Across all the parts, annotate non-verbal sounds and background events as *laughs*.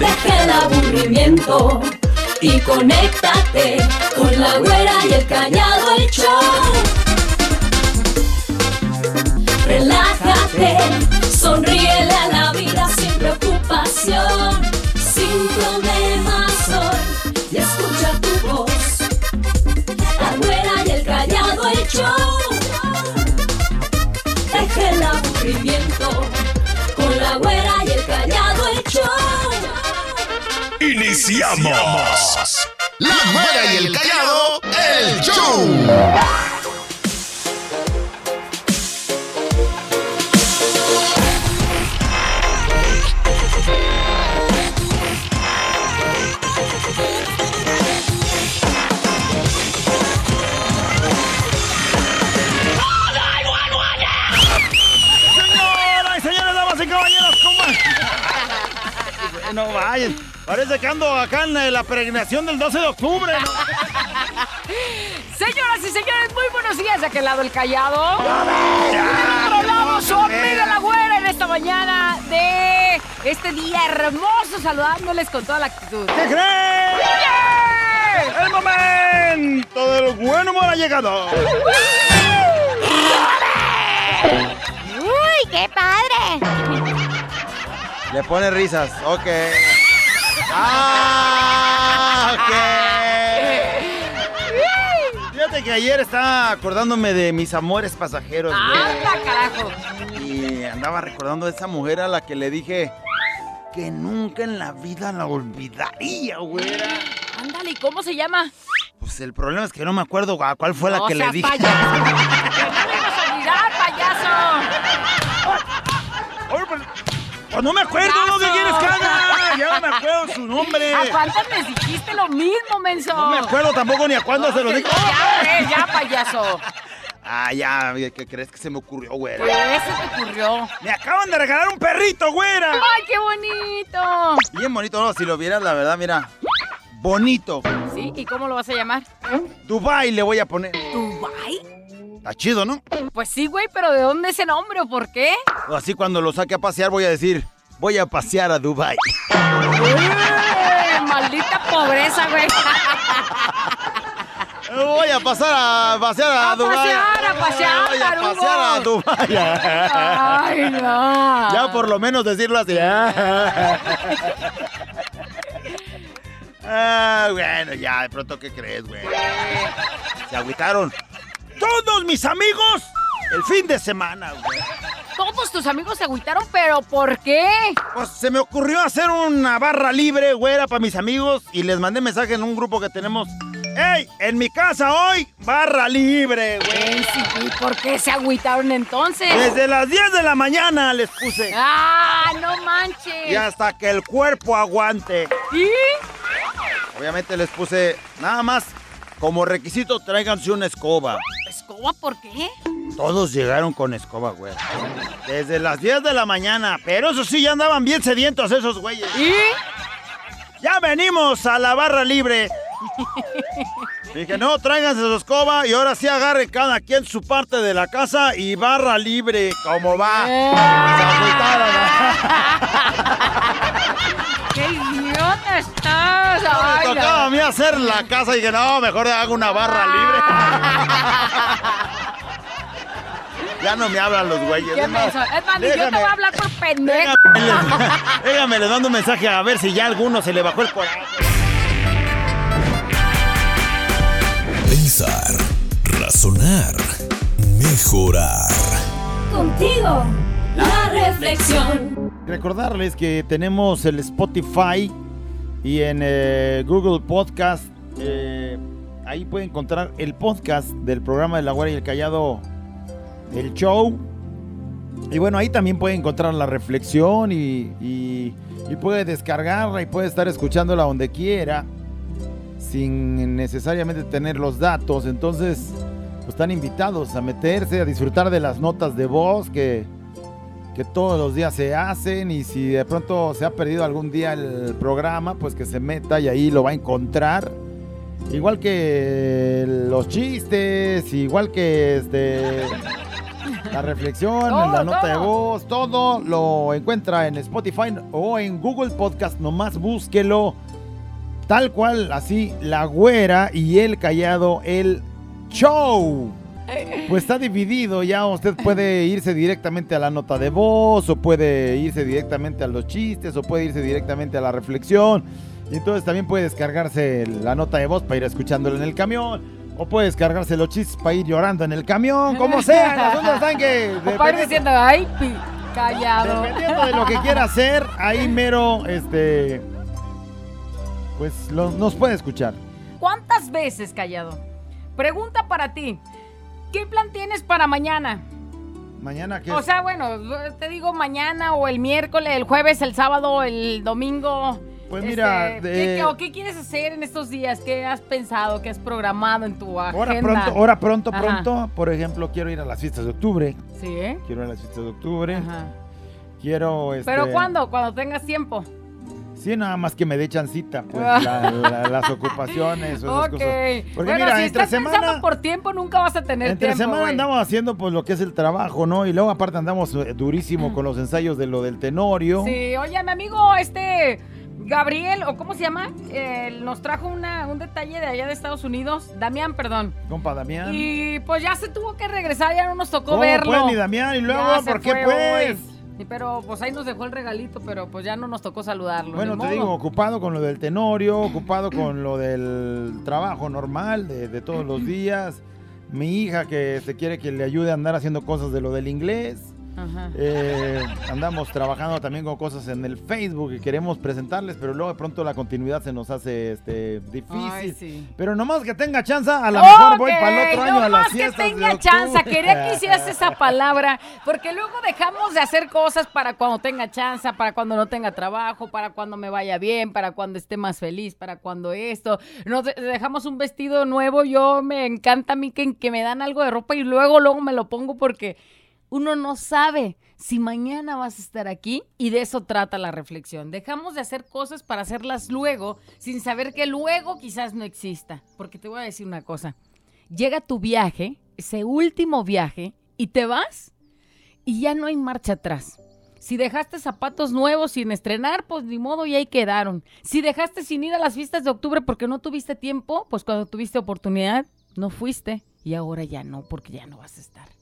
deja el aburrimiento y conéctate con la güera y el callado el show. Relájate, sonríele a la vida sin preocupación, sin problemas hoy y escucha tu voz. La güera y el callado el show. Deja el aburrimiento con la güera Iniciamos. La Güera y el Callado, el show. Señoras y señores, damas y caballeros, ¿cómo? *laughs* No vayan. Parece que ando acá en eh, la peregrinación del 12 de octubre. ¿no? *laughs* Señoras y señores, muy buenos días de aquel lado el callado. Y del otro lado su amiga la güera en esta mañana de este día hermoso, saludándoles con toda la actitud. ¿Qué creen? ¡Yeah! El momento del buen humor ha llegado. ¡Uy, qué padre! Le pone risas, ok. Ah, ok. *laughs* Fíjate que ayer estaba acordándome de mis amores pasajeros, güey. ¡Anda, carajo! Y andaba recordando a esa mujer a la que le dije que nunca en la vida la olvidaría, güera. Ándale, ¿y cómo se llama? Pues el problema es que no me acuerdo a cuál fue la No que le dije. payaso. *laughs* ¡Que no le ibas a olvidar, payaso! Oye, pues, pues no me acuerdo, ¿no? ¿Qué quieres que haga? Ya no me acuerdo su nombre. ¿A cuántas les dijiste lo mismo, menso? No me acuerdo tampoco ni a cuándo se lo dije. Ya, güey, ya, payaso. Ah, ya, ¿qué crees que se me ocurrió, güera? ¿Qué se te ocurrió? Me acaban de regalar un perrito, güera. ¡Ay, qué bonito! Bien bonito, no, si lo vieras, la verdad, mira. Bonito. ¿Sí? ¿Y cómo lo vas a llamar? Dubai le voy a poner. ¿Dubai? Está chido, ¿no? Pues sí, güey, pero ¿de dónde ese nombre o por qué? Así cuando lo saque a pasear voy a decir, voy a pasear a Dubai. ¡Eh, ¡Maldita pobreza, güey! Voy a pasar a pasear a, A Dubai. pasear, a pasear, Voy a tarugo. pasear a Dubai. ¡Ay, no! Ya por lo menos decirlo así. Ah, bueno, ya, de pronto, ¿qué crees, güey? Se agüitaron. Todos mis amigos el fin de semana, güey. Todos tus amigos se agüitaron, ¿pero por qué? Pues se me ocurrió hacer una barra libre, güera, para mis amigos y les mandé mensaje en un grupo que tenemos. ¡Ey! En mi casa hoy, barra libre, güey. ¿Y por qué se agüitaron entonces? Desde las 10 de la mañana les puse. ¡Ah, no manches! Y hasta que el cuerpo aguante. ¿Y? Obviamente les puse nada más como requisito tráiganse una escoba. ¿Escoba por qué? Todos llegaron con escoba, güey. Desde las 10 de la mañana. Pero eso sí, ya andaban bien sedientos esos güeyes. ¿Y? Ya venimos a la barra libre. Dije, no, tráiganse su escoba y ahora sí agarre cada quien su parte de la casa y barra libre, como va. Eh. Se agüitaron. ¡Qué idiota estás! Ay, Me tocaba a mí hacer la casa y dije, no, mejor hago una barra libre. *laughs* ya no me hablan los güeyes. ¿Qué es más? Es más, yo te voy a hablar por pendejo. Déjame, *laughs* déjame, le dando un mensaje a ver si ya a alguno se le bajó el coraje. Pensar, razonar, mejorar. Contigo, la reflexión. Recordarles que tenemos el Spotify y en eh, Google Podcast. eh, ahí pueden encontrar el podcast del programa de La Guardia y el Callado, el show. Y bueno, ahí también puede encontrar la reflexión y, y, y puede descargarla y puede estar escuchándola donde quiera sin necesariamente tener los datos. Entonces, pues, están invitados a meterse, a disfrutar de las notas de voz que, que todos los días se hacen y si de pronto se ha perdido algún día el programa, pues que se meta y ahí lo va a encontrar. Igual que los chistes, igual que este *laughs* la reflexión, Todo, la nota de todo. voz, todo lo encuentra en Spotify o en Google Podcast. Nomás búsquelo tal cual, así, la güera y el callado, el show. Pues está dividido, ya usted puede irse directamente a la nota de voz, o puede irse directamente a los chistes, o puede irse directamente a la reflexión. Y entonces también puede descargarse la nota de voz para ir escuchándola en el camión, o puede descargarse los chistes para ir llorando en el camión, como sea. Las ondas están que. *laughs* O para ir diciendo, ay, pi, callado. Dependiendo de lo que quiera hacer, ahí mero, este. Pues lo- nos puede escuchar. ¿Cuántas veces, callado? Pregunta para ti. ¿Qué plan tienes para mañana? Mañana que O sea, bueno, te digo mañana o el miércoles, el jueves, el sábado, el domingo. Pues mira, Este, de- ¿qué, qué- o qué quieres hacer en estos días? ¿Qué has pensado? ¿Qué has programado en tu agenda? Ahora pronto, ahora pronto, Ajá. pronto, por ejemplo, quiero ir a las fiestas de octubre. Sí, ¿eh? Quiero ir a las fiestas de octubre. Ajá. Quiero. Este, ¿Pero cuándo? Cuando tengas tiempo. Sí, nada más que me dé chancita, pues la- la- las ocupaciones o esas Ok. cosas. Porque bueno, mira, si entre estás pensando semana. por tiempo, nunca vas a tener Entre tiempo, semana güey. andamos haciendo pues lo que es el trabajo, ¿no? Y luego aparte andamos eh, durísimo con los ensayos de lo del tenorio. Sí, oye, mi amigo, este Gabriel, o cómo se llama, Él nos trajo una, un detalle de allá de Estados Unidos, Damián, perdón. Compa Damián. Y pues ya se tuvo que regresar, ya no nos tocó ¿Cómo verlo. pues, mi Damián? ¿Y luego por qué fue pues? Pero pues ahí nos dejó el regalito, pero pues ya no nos tocó saludarlo. Bueno, te digo, ocupado con lo del tenorio, ocupado con lo del trabajo normal de, de todos los *clears throat* días. Mi hija que se quiere que le ayude a andar haciendo cosas de lo del inglés. Ajá. Eh, andamos trabajando también con cosas en el Facebook y queremos presentarles, pero luego de pronto la continuidad se nos hace este, difícil. Ay, sí. Pero nomás que tenga chance, a lo mejor voy para el otro año no a las más que tenga chance. Quería que hicieras esa palabra, porque luego dejamos de hacer cosas para cuando tenga chance, para cuando no tenga trabajo, para cuando me vaya bien, para cuando esté más feliz, para cuando esto. Nos dejamos un vestido nuevo. Yo me encanta a mí que, que me dan algo de ropa y luego, luego me lo pongo porque uno no sabe si mañana vas a estar aquí y de eso trata la reflexión. Dejamos de hacer cosas para hacerlas luego sin saber que luego quizás no exista. Porque te voy a decir una cosa. Llega tu viaje, ese último viaje, y te vas y ya no hay marcha atrás. Si dejaste zapatos nuevos sin estrenar, pues ni modo, y ahí quedaron. Si dejaste sin ir a las fiestas de octubre porque no tuviste tiempo, pues cuando tuviste oportunidad, no fuiste. Y ahora ya no, porque ya no vas a estar.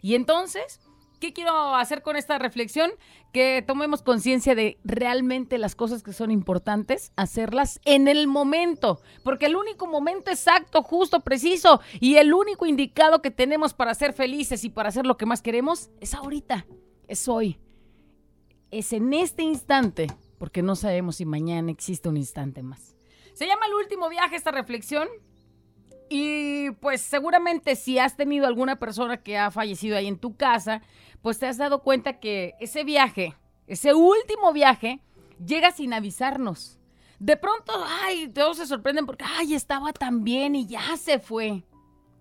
Y entonces, ¿qué quiero hacer con esta reflexión? Que tomemos conciencia de realmente las cosas que son importantes, hacerlas en el momento, porque el único momento exacto, justo, preciso y el único indicado que tenemos para ser felices y para hacer lo que más queremos es ahorita, es hoy, es en este instante, porque no sabemos si mañana existe un instante más. Se llama el último viaje esta reflexión. Y pues seguramente si has tenido alguna persona que ha fallecido ahí en tu casa, pues te has dado cuenta que ese viaje, ese último viaje, llega sin avisarnos. De pronto, ay, todos se sorprenden porque, ay, estaba tan bien y ya se fue.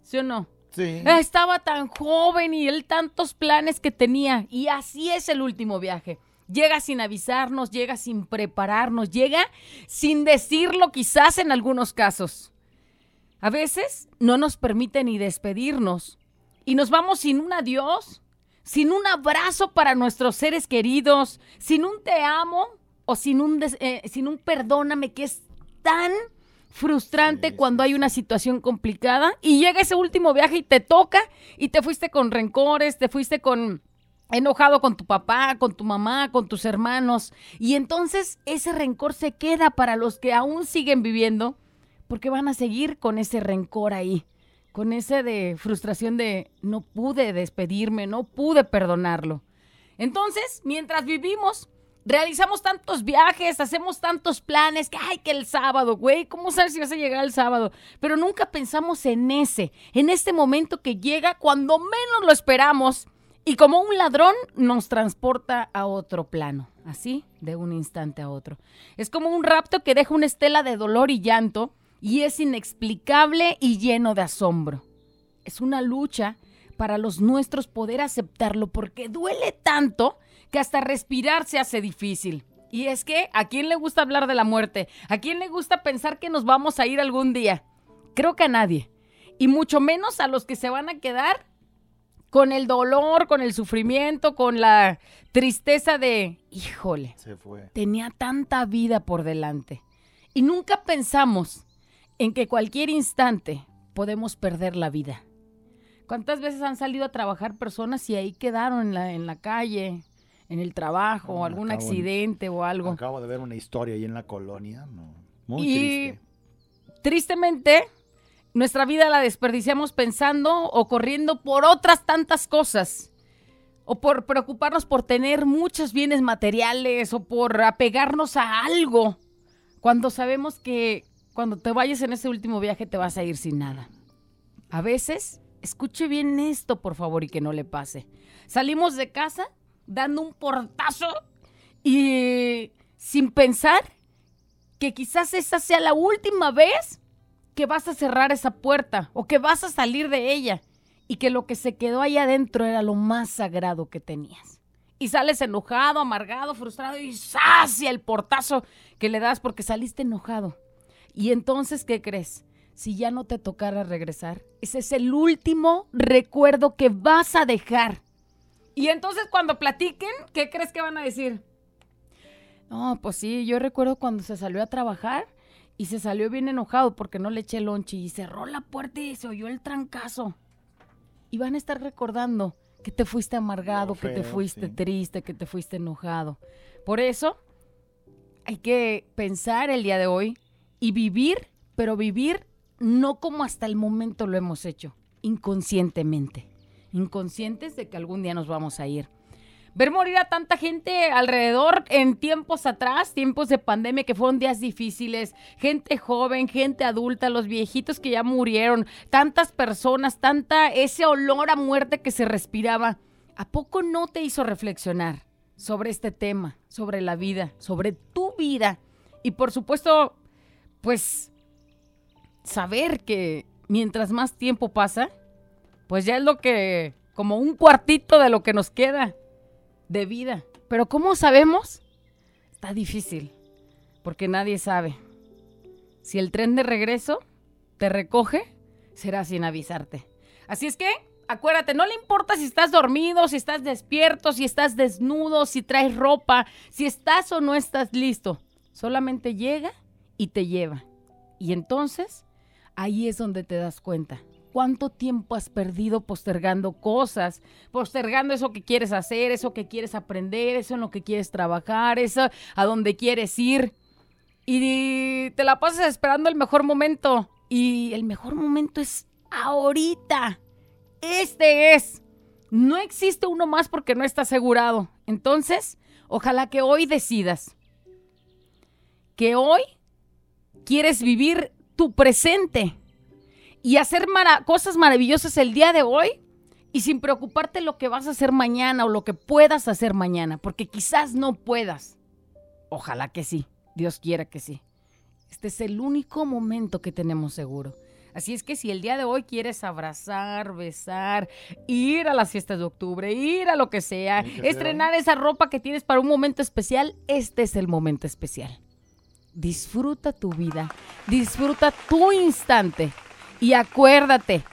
¿Sí o no? Sí. Estaba tan joven y él tantos planes que tenía. Y así es el último viaje. Llega sin avisarnos, llega sin prepararnos, llega sin decirlo quizás en algunos casos. A veces no nos permite ni despedirnos y nos vamos sin un adiós, sin un abrazo para nuestros seres queridos, sin un te amo o sin un, des- eh, sin un perdóname que es tan frustrante Sí, cuando hay una situación complicada. Y llega ese último viaje y te toca y te fuiste con rencores, te fuiste con enojado con tu papá, con tu mamá, con tus hermanos. Y entonces ese rencor se queda para los que aún siguen viviendo porque van a seguir con ese rencor ahí, con ese de frustración de no pude despedirme, no pude perdonarlo. Entonces, mientras vivimos, realizamos tantos viajes, hacemos tantos planes, que ay, que el sábado, güey, ¿cómo sabes si vas a llegar el sábado? Pero nunca pensamos en ese, en este momento que llega cuando menos lo esperamos y como un ladrón nos transporta a otro plano, así, de un instante a otro. Es como un rapto que deja una estela de dolor y llanto y es inexplicable y lleno de asombro. Es una lucha para los nuestros poder aceptarlo porque duele tanto que hasta respirar se hace difícil. Y es que, ¿a quién le gusta hablar de la muerte? ¿A quién le gusta pensar que nos vamos a ir algún día? Creo que a nadie. Y mucho menos a los que se van a quedar con el dolor, con el sufrimiento, con la tristeza de, híjole, Se fue. tenía tanta vida por delante. Y nunca pensamos en que cualquier instante podemos perder la vida. ¿Cuántas veces han salido a trabajar personas y ahí quedaron en la, en la calle, en el trabajo, No, algún accidente o algo? Acabo de ver una historia ahí en la colonia. no, Muy Y- triste. tristemente, nuestra vida la desperdiciamos pensando o corriendo por otras tantas cosas. O por preocuparnos por tener muchos bienes materiales o por apegarnos a algo. Cuando sabemos que cuando te vayas en ese último viaje te vas a ir sin nada. A veces, escuche bien esto, por favor, y que no le pase. Salimos de casa dando un portazo y sin pensar que quizás esa sea la última vez que vas a cerrar esa puerta o que vas a salir de ella y que lo que se quedó ahí adentro era lo más sagrado que tenías. Y sales enojado, amargado, frustrado y hacia el portazo que le das porque saliste enojado. Y entonces, ¿qué crees? Si ya no te tocara regresar, ese es el último recuerdo que vas a dejar. Y entonces cuando platiquen, ¿qué crees que van a decir? No, pues sí, yo recuerdo cuando se salió a trabajar y se salió bien enojado porque no le eché lonche y cerró la puerta y se oyó el trancazo. Y van a estar recordando que te fuiste amargado, que te fuiste sí. triste, que te fuiste enojado. Por eso hay que pensar el día de hoy y vivir, pero vivir no como hasta el momento lo hemos hecho, inconscientemente. Inconscientes de que algún día nos vamos a ir ver morir a tanta gente alrededor en tiempos atrás, tiempos de pandemia que fueron días difíciles, gente joven, gente adulta, los viejitos que ya murieron, tantas personas, tanta ese olor a muerte que se respiraba. ¿A poco no te hizo reflexionar sobre este tema, sobre la vida, sobre tu vida? Y por supuesto, pues saber que mientras más tiempo pasa, pues ya es lo que como un cuartito de lo que nos queda de vida. Pero ¿cómo sabemos? Está difícil, porque nadie sabe. Si el tren de regreso te recoge, será sin avisarte. Así es que, acuérdate, no le importa si estás dormido, si estás despierto, si estás desnudo, si traes ropa, si estás o no estás listo. Solamente llega y te lleva. Y entonces, ahí es donde te das cuenta. ¿Cuánto tiempo has perdido postergando cosas? Postergando eso que quieres hacer, eso que quieres aprender, eso en lo que quieres trabajar, eso a donde quieres ir. Y te la pasas esperando el mejor momento. Y el mejor momento es ahorita. Este es. No existe uno más porque no está asegurado. Entonces, ojalá que hoy decidas que hoy quieres vivir tu presente y hacer mara- cosas maravillosas el día de hoy y sin preocuparte lo que vas a hacer mañana o lo que puedas hacer mañana, porque quizás no puedas. Ojalá que sí, Dios quiera que sí. Este es el único momento que tenemos seguro. Así es que si el día de hoy quieres abrazar, besar, ir a las fiestas de octubre, ir a lo que sea, estrenar esa ropa que tienes para un momento especial, este es el momento especial. Disfruta tu vida, disfruta tu instante y acuérdate,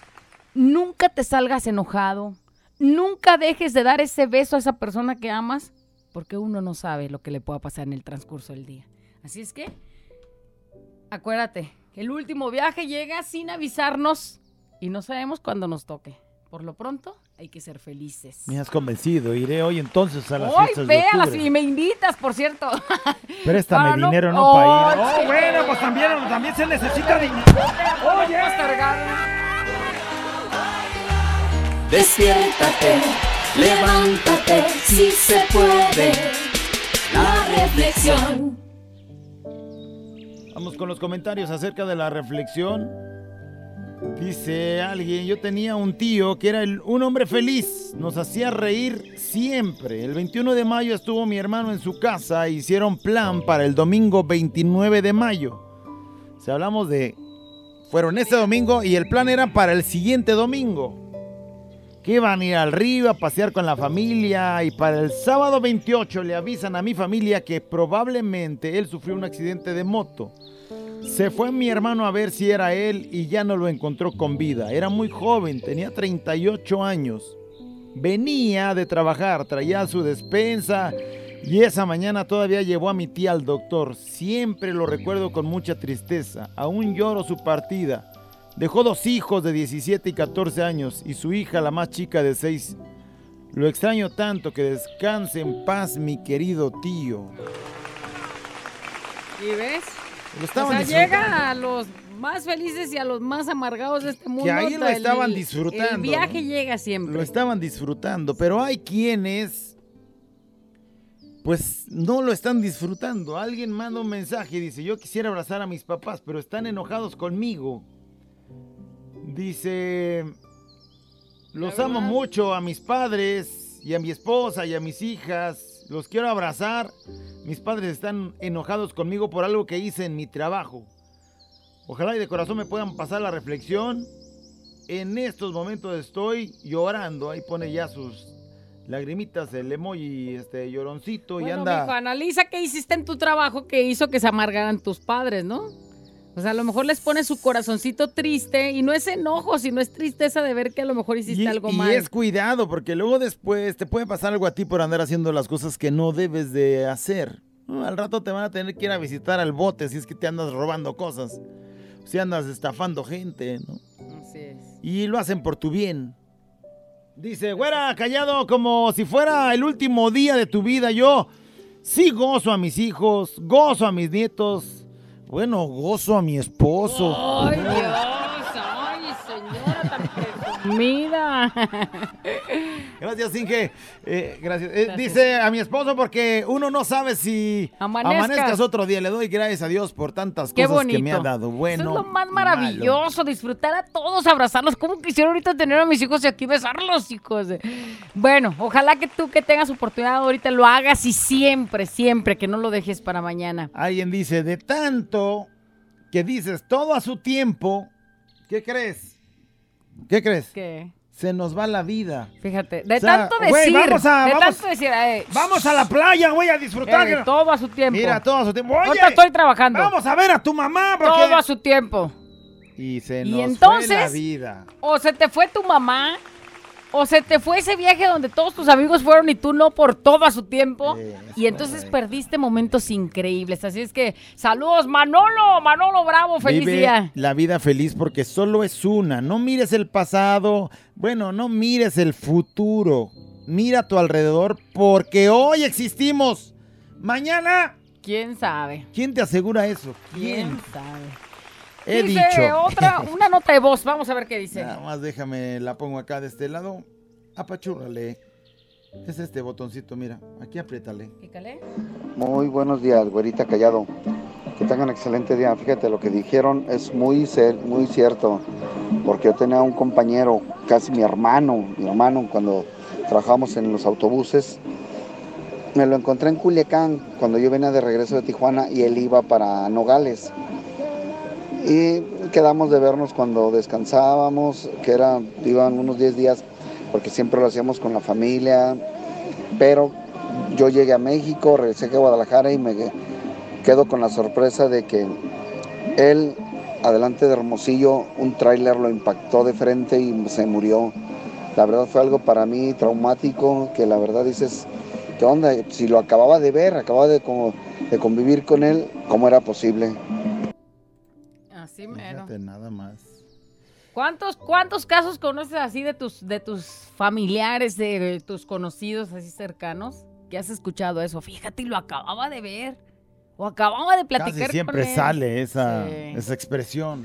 nunca te salgas enojado, nunca dejes de dar ese beso a esa persona que amas, porque uno no sabe lo que le pueda pasar en el transcurso del día. Así es que, acuérdate, el último viaje llega sin avisarnos y no sabemos cuándo nos toque. Por lo pronto, hay que ser felices. Me has convencido. Iré hoy entonces a las Hoy fiestas de véalas octubre. y me invitas, por cierto. Préstame *laughs* Para dinero, no Oh, para ir. sí. Oh, bueno, pues también, también se necesita dinero. Oye. Despiértate, levántate, si se puede. La reflexión. Vamos con los comentarios acerca de la reflexión. Dice alguien, yo tenía un tío que era un hombre feliz, nos hacía reír siempre. El 21 de mayo estuvo mi hermano en su casa, e hicieron plan para el domingo 29 de mayo. Si hablamos de... Fueron ese domingo y el plan era para el siguiente domingo. Que iban a ir al río a pasear con la familia y para el sábado 28 le avisan a mi familia que probablemente él sufrió un accidente de moto. Se fue mi hermano a ver si era él y ya no lo encontró con vida. Era muy joven, tenía 38 años. Venía de trabajar, traía su despensa y esa mañana todavía llevó a mi tía al doctor. Siempre lo recuerdo con mucha tristeza. Aún lloro su partida. Dejó dos hijos de 17 y 14 años y su hija, la más chica de 6. Lo extraño tanto que descanse en paz mi querido tío. ¿Y ves? O sea, llega a los más felices y a los más amargados de este mundo. ahí lo el- estaban disfrutando, El viaje ¿no? llega siempre. Lo estaban disfrutando, pero hay quienes pues no lo están disfrutando. Alguien manda un mensaje y dice, yo quisiera abrazar a mis papás, pero están enojados conmigo. Dice, los amo mucho a mis padres y a mi esposa y a mis hijas. Los quiero abrazar. Mis padres están enojados conmigo por algo que hice en mi trabajo. Ojalá y de corazón me puedan pasar la reflexión. En estos momentos estoy llorando. Ahí pone ya sus lagrimitas, el emoji, este lloroncito y anda. mijo, analiza qué hiciste en tu trabajo que hizo que se amargaran tus padres, ¿no? O sea, a lo mejor les pone su corazoncito triste y no es enojo, sino es tristeza de ver que a lo mejor hiciste y, algo y mal. es cuidado, porque luego después te puede pasar algo a ti por andar haciendo las cosas que no debes de hacer. Al rato te van a tener que ir a visitar al bote si es que te andas robando cosas. Si andas estafando gente, ¿no? Así es. Y lo hacen por tu bien. Dice, güera, callado como si fuera el último día de tu vida. Yo sí gozo a mis hijos, gozo a mis nietos. Bueno, gozo a mi esposo. ¡Ay, Dios! ¡Ay, señora tan presumida! Gracias, Inge. Eh, gracias. Eh, Gracias. Dice a mi esposo porque uno no sabe si Amanezcas. amanezcas otro día. Le doy gracias a Dios por tantas ¡Qué cosas bonito! que me ha dado. Bueno. Eso es lo más malo. maravilloso, disfrutar a todos, abrazarlos. ¿Cómo quisiera ahorita tener a mis hijos y aquí besarlos, hijos? Bueno, ojalá que tú que tengas oportunidad ahorita lo hagas y siempre, siempre, que no lo dejes para mañana. Alguien dice, de tanto que dices todo a su tiempo, ¿qué crees? ¿Qué crees? Que, Se nos va la vida. fíjate, de O sea, tanto güey, decir, vamos a- de vamos- tanto decir, eh, Vamos a la playa, voy a disfrutar. eh, todo a su tiempo. Mira, todo a su tiempo. Oye, Ahorita estoy trabajando. vamos a ver a tu mamá. Porque... Todo a su tiempo. Y se Y nos fue la entonces- vida. O se te fue tu mamá, o se te fue ese viaje donde todos tus amigos fueron y tú no por todo a su tiempo. Y entonces es. perdiste momentos increíbles. Así es que, saludos, Manolo, Manolo Bravo, feliz Vive día. la vida feliz porque solo es una. No mires el pasado. Bueno, no mires el futuro. Mira a tu alrededor porque hoy existimos. Mañana, ¿Quién sabe? ¿quién te asegura eso? ¿Quién ¿Quién? sabe? He dice dicho. otra, *laughs* una nota de voz. Vamos a ver qué dice. Nada más déjame, la pongo acá de este lado. Apachúrrale. Es este botoncito, mira. Aquí apriétale. Pícale. Muy buenos días, güerita callado. Que tengan excelente día. Fíjate, lo que dijeron es muy, muy cierto. Porque yo tenía un compañero, casi mi hermano, mi hermano, cuando trabajamos en los autobuses. Me lo encontré en Culiacán cuando yo venía de regreso de Tijuana y él iba para Nogales. Y quedamos de vernos cuando descansábamos, que era, iban unos 10 días, porque siempre lo hacíamos con la familia. Pero yo llegué a México, regresé a Guadalajara y me quedo con la sorpresa de que él, adelante de Hermosillo, un tráiler lo impactó de frente y se murió. La verdad fue algo para mí traumático, que la verdad dices, ¿qué onda? Si lo acababa de ver, acababa de, de convivir con él, ¿cómo era posible? Así. Fíjate nada más. ¿Cuántos, ¿Cuántos casos conoces así de tus, de tus familiares, de tus conocidos así cercanos? Que has escuchado eso. Fíjate, lo acababa de ver. O acababa de platicar Casi siempre con él. sale esa, Sí. esa expresión.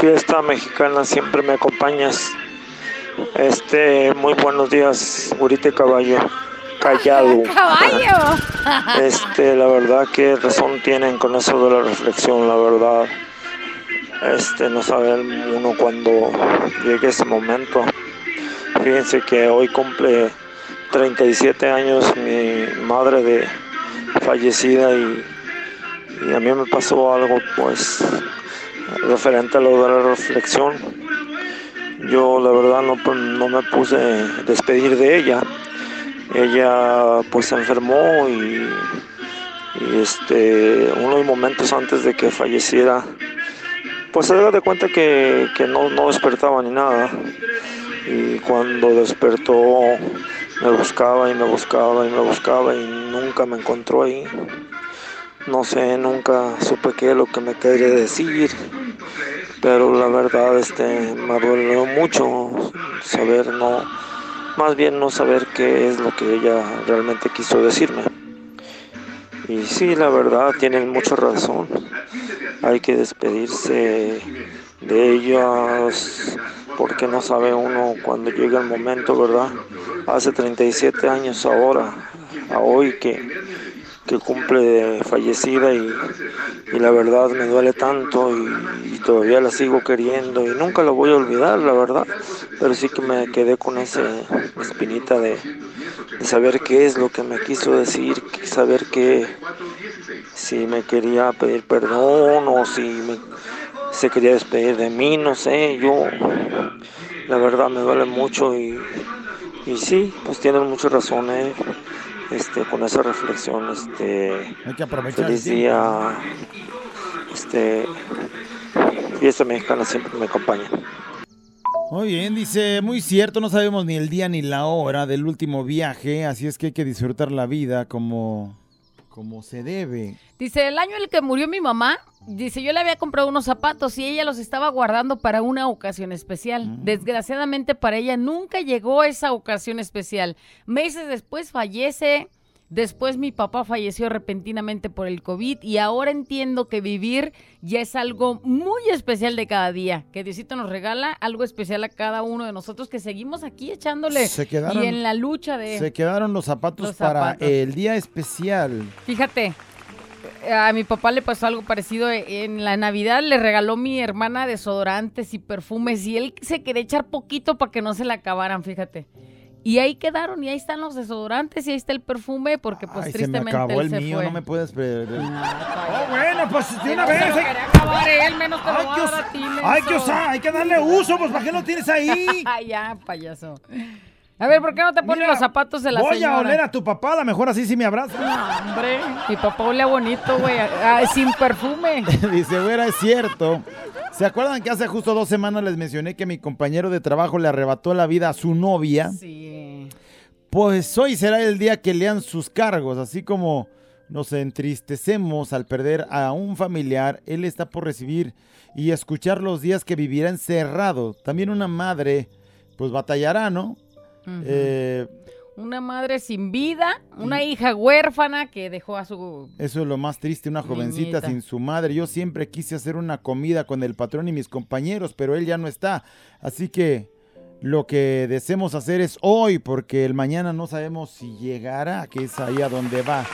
Fiesta mexicana, siempre me acompañas. Este, muy buenos días, Gurita y Caballo. Callado. *laughs* ¡Caballo! Este, la verdad que razón tienen con eso de la reflexión, la verdad. Este, no sabe uno cuando llegue ese momento. Fíjense que hoy cumple 37 años mi madre de fallecida y, y a mí me pasó algo pues referente a lo de la reflexión. Yo la verdad no, no me puse a despedir de ella. Ella pues se enfermó y, este unos momentos antes de que falleciera pues se da de cuenta que, que no, no despertaba ni nada y cuando despertó me buscaba y me buscaba y me buscaba y nunca me encontró ahí. No sé, nunca supe qué es lo que me quería decir, pero la verdad este me dolió mucho saber no más bien no saber qué es lo que ella realmente quiso decirme. Y sí, la verdad, tienen mucha razón. Hay que despedirse de ellas porque no sabe uno cuando llega el momento, ¿verdad? Hace 37 años ahora, a hoy que, que cumple fallecida y, y la verdad me duele tanto y, todavía la sigo queriendo y nunca la voy a olvidar, la verdad. Pero sí que me quedé con esa espinita de, saber qué es lo que me quiso decir, saber que si me quería pedir perdón o si me, se quería despedir de mí, no sé, yo la verdad me duele mucho y, y sí, pues tienen muchas razones este, con esa reflexión, este, Hay que aprovechar. el feliz día, este, fiesta mexicana siempre me acompaña. Muy bien, dice, muy cierto, no sabemos ni el día ni la hora del último viaje, así es que hay que disfrutar la vida como, como se debe. Dice, el año en el que murió mi mamá, dice, yo le había comprado unos zapatos y ella los estaba guardando para una ocasión especial. Desgraciadamente para ella nunca llegó esa ocasión especial. Meses después fallece, después mi papá falleció repentinamente por el COVID y ahora entiendo que vivir ya es algo muy especial de cada día. Que Diosito nos regala algo especial a cada uno de nosotros que seguimos aquí echándole Se quedaron- y en la lucha de... Se quedaron los zapatos Los para el día especial. Fíjate, a mi papá le pasó algo parecido. En la Navidad le regaló mi hermana desodorantes y perfumes y él se quería echar poquito para que no se le acabaran, fíjate. Y ahí quedaron y ahí están los desodorantes y ahí está el perfume porque pues Ay, se me tristemente acabó él el se mío, fue. no me puedes perder. Oh, bueno, pues de una vez. Hay, quería acabar él, menos te lo hay voy que a us- dar a ti, hay que menso. usar, hay que darle uso, pues ¿para qué lo tienes ahí? *laughs* Ay, ya, payaso. A ver, ¿por qué no te pones los zapatos de la Voy señora? a oler a tu papá, a lo mejor así sí me abraza. No, hombre, mi papá olía bonito, güey, ah, sin perfume. *laughs* Dice, güera, es cierto. ¿Se acuerdan que hace justo dos semanas les mencioné que mi compañero de trabajo le arrebató la vida a su novia? Sí. Pues hoy será el día que lean sus cargos, así como nos entristecemos al perder a un familiar, él está por recibir y escuchar los días que vivirá encerrado. También una madre, pues batallará, ¿no? Ujú. Eh, Una madre sin vida, una hija huérfana que dejó a su... eso es lo más triste, una jovencita Niñita. sin su madre. Yo siempre quise hacer una comida con el patrón y mis compañeros, pero él ya no está. Así que lo que deseemos hacer es hoy, porque el mañana no sabemos si llegará, que es ahí a donde va.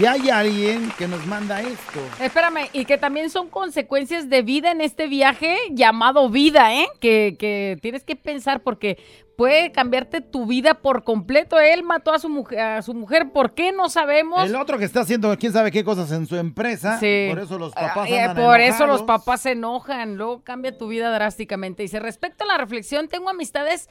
Y hay alguien que nos manda esto. Espérame, y que también son consecuencias de vida en este viaje llamado vida, ¿eh? Que, que tienes que pensar porque puede cambiarte tu vida por completo. Él mató a su mujer, a su mujer ¿por qué? No sabemos. El otro que está haciendo quién sabe qué cosas en su empresa. Sí. Por eso los papás Ah, eh, andan por eso los papás se enojan, luego cambia tu vida drásticamente. Dice, respecto a la reflexión, tengo amistades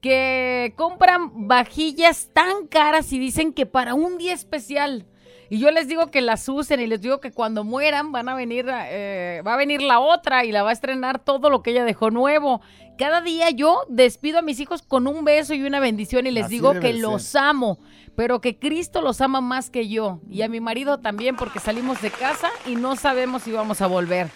que compran vajillas tan caras y dicen que para un día especial. Y yo les digo que las usen y les digo que cuando mueran van a venir, eh, va a venir la otra y la va a estrenar todo lo que ella dejó nuevo. Cada día yo despido a mis hijos con un beso y una bendición y les Así digo que los amo, pero que Cristo los ama más que yo y a mi marido también porque salimos de casa y no sabemos si vamos a volver.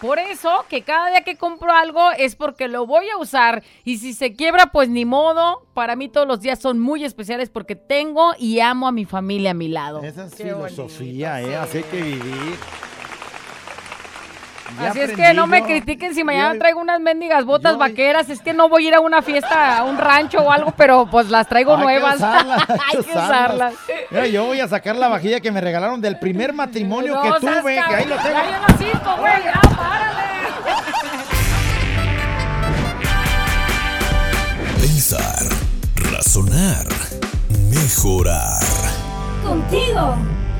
Por eso que cada día que compro algo es porque lo voy a usar y si se quiebra pues ni modo. Para mí todos los días son muy especiales porque tengo y amo a mi familia a mi lado. Esa es Qué filosofía, bonito, ¿eh? Así que vivir. Ya Así es que no me critiquen si mañana Yo- traigo unas mendigas botas yo- vaqueras. Es que no voy a ir a una fiesta, a un rancho o algo, pero pues las traigo Hay que nuevas. usarlas, *laughs* Hay que usarlas. Mira, yo voy a sacar la vajilla que me regalaron del primer matrimonio No que tuve, que ahí lo tengo. Ya güey, ya, párale. Pensar, razonar, mejorar. Contigo,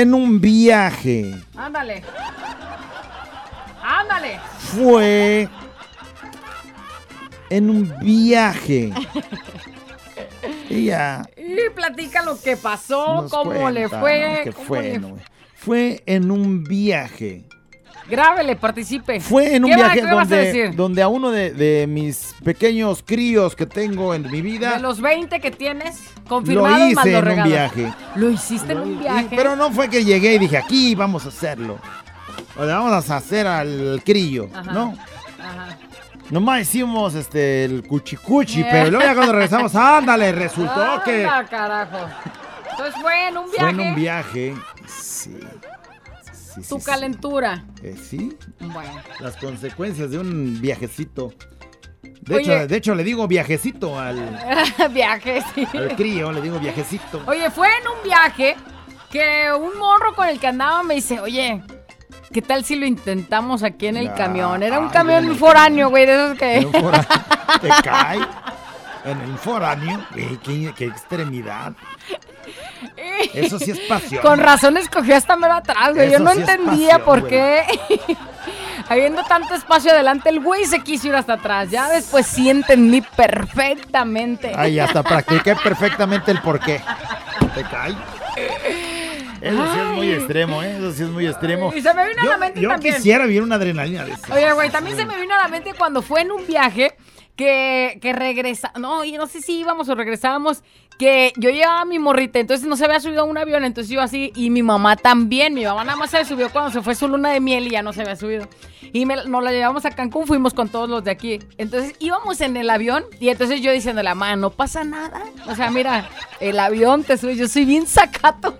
En un viaje. Ándale. Ándale. Fue. En un viaje. *laughs* Ella. Y platica lo que pasó, cómo le fue. que cómo fue, le- ¿no? Fue en un viaje. Grábele, participe. Fue en un ¿Qué va- viaje a donde, a uno de, de mis pequeños críos que tengo en mi vida De los 20 que tienes, lo confirmados más hice los en un viaje. Lo hiciste en un Y- viaje. pero no fue que llegué y dije, aquí vamos a hacerlo. O le vamos a hacer al crillo, Ajá. ¿no? Ajá. Nomás hicimos este el cuchicuchi, Eh. pero luego ya cuando regresamos, *laughs* ándale, resultó que Anda, carajo. Entonces fue en un viaje. fue en un viaje. Sí. Sí, sí, Tu sí. calentura. Eh, sí, Bueno. las consecuencias de un viajecito. De, Oye. hecho, de hecho, le digo viajecito al, *laughs* viaje, sí. al crío, le digo viajecito. Oye, fue en un viaje que un morro con el que andaba me dice, oye, ¿qué tal si lo intentamos aquí en el Ah, camión? Era un camión foráneo, güey, de esos que... En un foráneo, *laughs* te cae en el foráneo. Güey, qué, qué extremidad. Eso sí es pasión. Con razón escogió hasta mero atrás, güey. Yo no sí entendía pasión, por qué. *laughs* Habiendo tanto espacio adelante, el güey se quiso ir hasta atrás. Ya después sí entendí perfectamente. Ay, hasta practiqué perfectamente el porqué. ¿Te cae? Eso sí es muy extremo, ¿eh? Eso sí es muy extremo. Y se me vino a yo, la mente yo también. quisiera vivir una adrenalina de eso. Oye, güey, también se me vino a la mente cuando fue en un viaje que, que regresa. No, y no sé si íbamos o regresábamos. Que yo llevaba a mi morrita, entonces no se había subido a un avión, entonces yo así. Y mi mamá también. Mi mamá nada más se subió cuando se fue su luna de miel y ya no se había subido. Y me- nos la llevamos a Cancún, fuimos con todos los de aquí. Entonces íbamos en el avión y entonces yo diciéndole, mamá, no pasa nada. O sea, mira, el avión te sube, yo soy bien sacatona.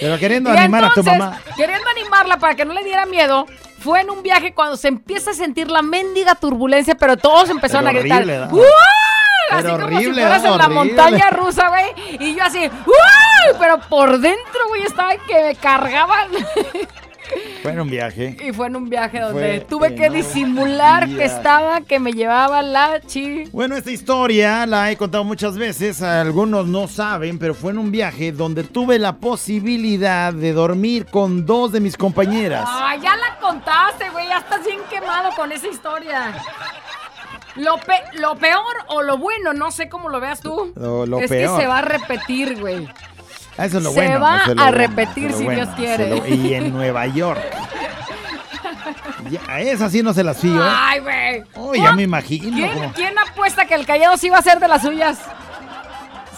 Pero queriendo Y animar a tu mamá. Queriendo animarla para que no le diera miedo, fue en un viaje cuando se empieza a sentir la mendiga turbulencia, pero todos empezaron Pero a gritar. "¡Uy!", Así Pero como si horrible, fueras en la horrible. montaña rusa, güey. Y yo así, ¡Uy! Pero por dentro, güey, estaba que me cargaban. *laughs* Fue en un viaje. y fue en un viaje donde Fue tuve que disimular que estaba, que me llevaba la chi. Bueno, esta historia la he contado muchas veces, algunos no saben, pero fue en un viaje donde tuve la posibilidad de dormir con dos de mis compañeras. Ah, ya la contaste, güey. Ya estás bien quemado con esa historia. Lo, pe- lo peor o lo bueno, no sé cómo lo veas tú. Lo- lo es peor. que se va a repetir, güey. Ah, Eso es lo Se bueno. va eso es lo a bueno, repetir eso es si Dios quiere. eso Y en Nueva York. *laughs* Ya, a esa sí no se las fío, ¿eh? Ay, güey. Oh, ya me imagino. ¿Quién, como- quién apuesta que el callado sí va a ser de las suyas?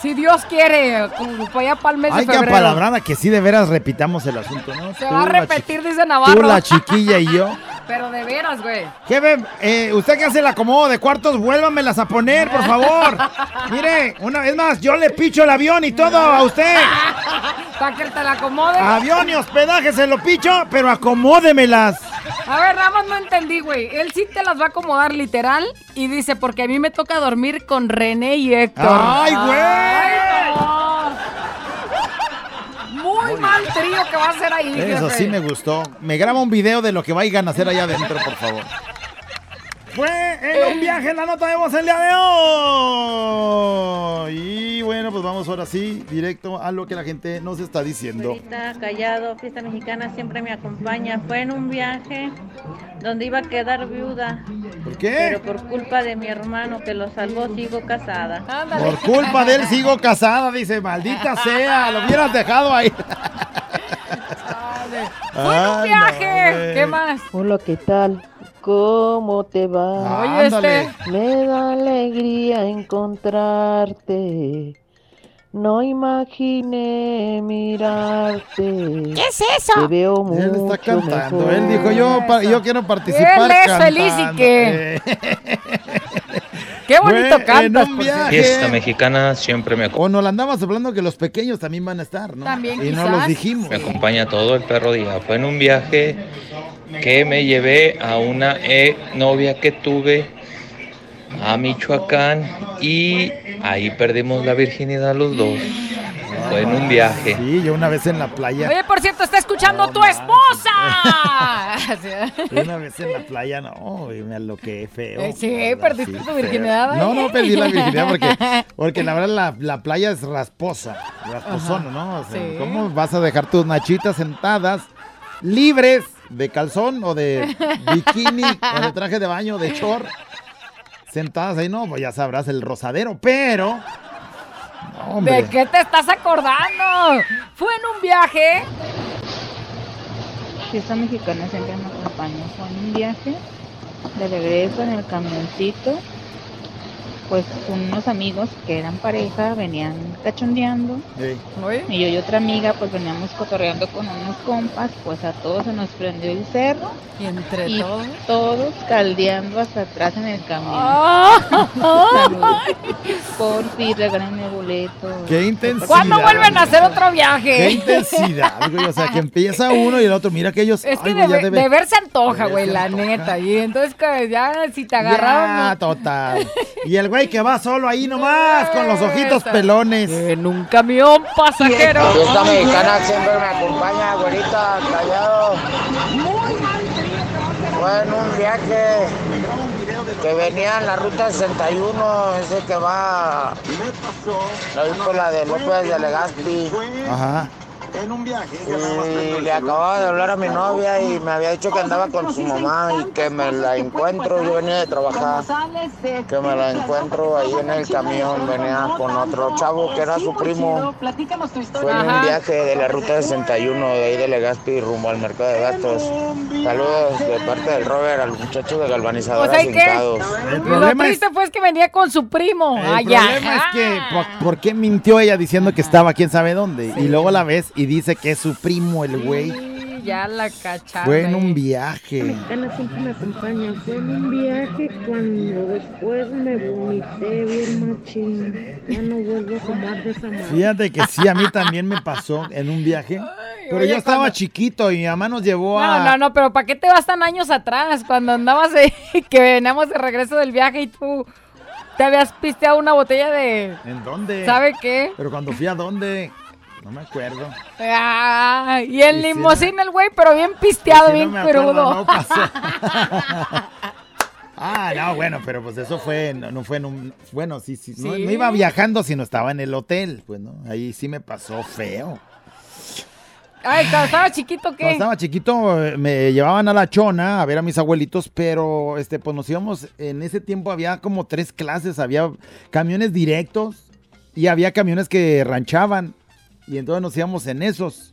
Si Dios quiere, como para allá para el mes Hay de que apalabrada que sí de veras repitamos el asunto, ¿no? Se Tú, va a repetir, dice Navarro. Tú, la chiquilla y yo. *laughs* Pero de veras, güey. Jefe, eh, usted que hace el acomodo de cuartos, vuélvamelas a poner, por favor. Mire, una vez más, yo le picho el avión y todo a usted. Para que te la acomode. Avión y hospedaje se lo picho, pero acomódemelas. A ver, más no entendí, güey. Él sí te las va a acomodar literal y dice, porque a mí me toca dormir con René y Héctor. ¡Ay, güey! Ay, no. Mal trío que va a ser ahí, Eso jefe. sí me gustó. Me graba un video de lo que vayan a hacer allá adentro, por favor. Fue en un viaje en la nota de voz el día de hoy. Y bueno, pues vamos ahora sí, directo a lo que la gente nos está diciendo. Ahorita callado, fiesta mexicana siempre me acompaña. Fue en un viaje donde iba a quedar viuda, ¿Por qué? pero por culpa de mi hermano que lo salvó sigo casada. Ándale. Por culpa de él sigo casada, dice, maldita *laughs* sea, lo hubieras dejado ahí. Fue en un viaje. ¿Qué más? Hola, ¿qué tal? ¿Cómo te va? Oye, Ándale. este. Me da alegría encontrarte. No imaginé mirarte. ¿Qué es eso? Te veo mucho Él está cantando. mejor. Él dijo, yo, yo quiero participar Él es feliz y cantando". *laughs* qué. Bonito Fue cantas. en un por viaje. Fiesta mexicana siempre me, O nos la andamos hablando que los pequeños también van a estar, ¿no? También, y no quizás. los dijimos. me acompaña todo el perro día. Fue en un viaje que me llevé a una eh, novia que tuve a Michoacán y ahí perdimos la virginidad los dos. Fue en un viaje. Sí, yo una vez en la playa. Oye, por cierto, está escuchando tu esposa. *laughs* Una vez en la playa, no, y me aloqué feo. Eh, sí, verdad, perdiste tu virginidad No, no perdí la virginidad porque, *laughs* porque la verdad la, la playa es rasposa, rasposona, ¿no? O sea, Sí. ¿cómo vas a dejar tus nachitas sentadas libres de calzón o de bikini o de traje de baño, de short? Sentadas ahí, no, pues ya sabrás el rosadero, pero... hombre. ¿De qué te estás acordando? Fue en un viaje. Fiesta mexicana siempre me acompaña. Fue en un viaje de regreso en el camioncito. Pues unos amigos que eran pareja venían cachondeando. Y yo y otra amiga pues veníamos cotorreando con unos compas. Pues a todos se nos prendió el cerro. Y entre Y todos. todos caldeando hasta atrás en el camión. Ah. *laughs* Saludos. Por fin regálenme boleto. ¡Qué intensidad! ¿Cuándo vuelven a hacer otro ¡Qué viaje? *laughs* intensidad, güey! O sea, que empieza uno y el otro, mira que ellos... Es que ay, de, güey, ya ver- debe- de ver se antoja, güey, se la antoja. neta. Y entonces ya si te agarraron. Ya, total. Y el güey que va solo ahí nomás, con los ojitos pelones. En un camión pasajero. Fiesta mexicana siempre me acompaña, güerita, callado. Fue en un viaje que venía en la ruta 61, ese que va la víspera de López de Legazpi. Ajá. Y le acababa de hablar a mi novia y me había dicho que andaba con su mamá y que me la encuentro. Yo venía de trabajar, que me la encuentro ahí en el camión. Venía con otro chavo que era su primo. Fue en un viaje de la ruta 61 de ahí de Legazpi rumbo al mercado de gastos. Saludos de parte del Robert al muchacho de Pues galvanizadoras hay que. El Lo problema es, triste fue que venía con su primo. el Ay, problema es que, ¿por, por qué mintió ella diciendo que estaba quién sabe dónde? Y luego la ves y dice que es su primo el güey. Sí, ya la cacharon. Fue en un viaje. Mexicana siempre me acompaña. Fue en un viaje cuando después me vomité bien machín. Ya no vuelvo a tomar de esa madre. Fíjate que sí, a mí también me pasó en un viaje. Pero oye, yo estaba cuando- chiquito y mi mamá nos llevó a... No, no, no, pero ¿para qué te vas tan años atrás? Cuando andabas de, *laughs* que veníamos de regreso del viaje y tú te habías pisteado una botella de. ¿En dónde? ¿Sabe qué? Pero cuando fui a dónde, no me acuerdo. Ah, y en limosina el güey, pero bien pisteado, Si no bien acuerdo, crudo. no *laughs* pasó. *laughs* Ah, no, bueno, pero pues eso fue, no, no fue en un, bueno, sí, sí, no, Sí. no iba viajando, sino estaba en el hotel, pues, ¿no? Ahí sí me pasó feo. Ay, cuando estaba chiquito, Cuando ¿qué? estaba chiquito eh, me llevaban a la chona a ver a mis abuelitos, pero este, pues nos íbamos, en ese tiempo había como tres clases, había camiones directos y había camiones que ranchaban y entonces nos íbamos en esos.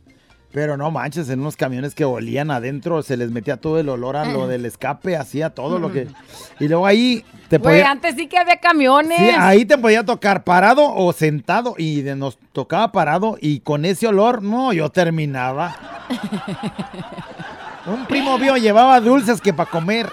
Pero no manches, en unos camiones que olían adentro, se les metía todo el olor a lo del escape, hacía todo lo que... Y luego ahí te podía... antes sí que había camiones. Sí, ahí te podía tocar parado o sentado y de- nos tocaba parado y con ese olor, no, yo terminaba. *laughs* Un primo mío llevaba dulces que para comer.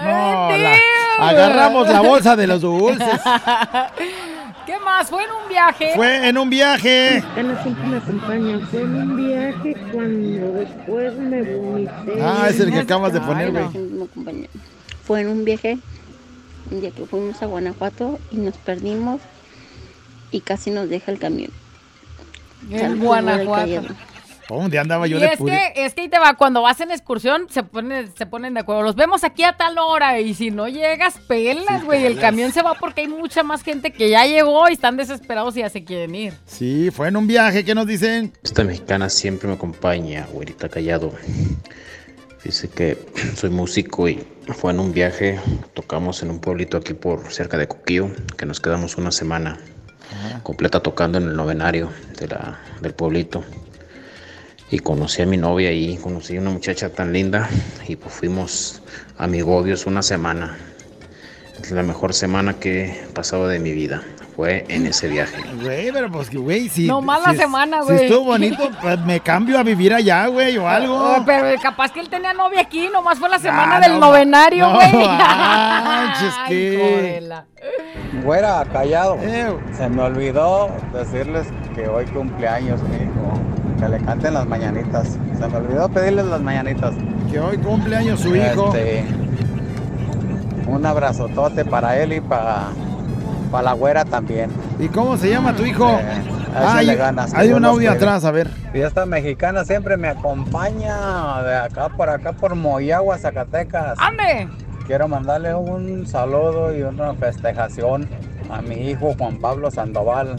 No, la- agarramos la bolsa de los dulces. *laughs* ¿Qué más? Fue en un viaje. Fue en un viaje. Mexicana siempre me acompaña. Fue en un viaje cuando después me vomité. Ah, es el que acabas de poner, güey. Fue en un viaje, un día que fuimos a Guanajuato y nos perdimos y casi nos deja el camión. En Guanajuato. Oh, día andaba yo y de es pude. que, es que ahí te va, cuando vas en excursión se ponen, se ponen de acuerdo. Los vemos aquí a tal hora y si no llegas, pelas, güey. el pelas. camión se va porque hay mucha más gente que ya llegó y están desesperados y ya se quieren ir. Sí, fue en un viaje, ¿qué nos dicen? Esta mexicana siempre me acompaña, güerita callado. Dice que *clears throat* soy músico y fue en un viaje, tocamos en un pueblito aquí por cerca de Coquío, que nos quedamos una semana completa tocando en el novenario de la, del pueblito. Y conocí a mi novia y conocí a una muchacha tan linda y pues fuimos amigobios una semana. Es la mejor semana que he pasado de mi vida. fue en ese viaje. Güey, pero pues que, güey, si. Nomás si la es- semana, Si güey. estuvo bonito, *laughs* pues me cambio a vivir allá, güey, o algo. Oh, pero capaz que él tenía novia aquí, nomás fue la semana Ah, del no, novenario, no güey. *laughs* de la- Güera, callado. Se me olvidó decirles que hoy cumpleaños mi hijo. Que le canten las mañanitas. Se me olvidó pedirles las mañanitas. Que hoy cumpleaños su hijo. Este, un abrazotote para él y para la güera también. ¿Y cómo se llama tu hijo? Eh, a hay, ganas, hay un audio atrás, a ver. Fiesta mexicana siempre me acompaña de acá por acá por Moyagua, Zacatecas. ¡Ande! Quiero mandarle un saludo y una festejación a mi hijo Juan Pablo Sandoval,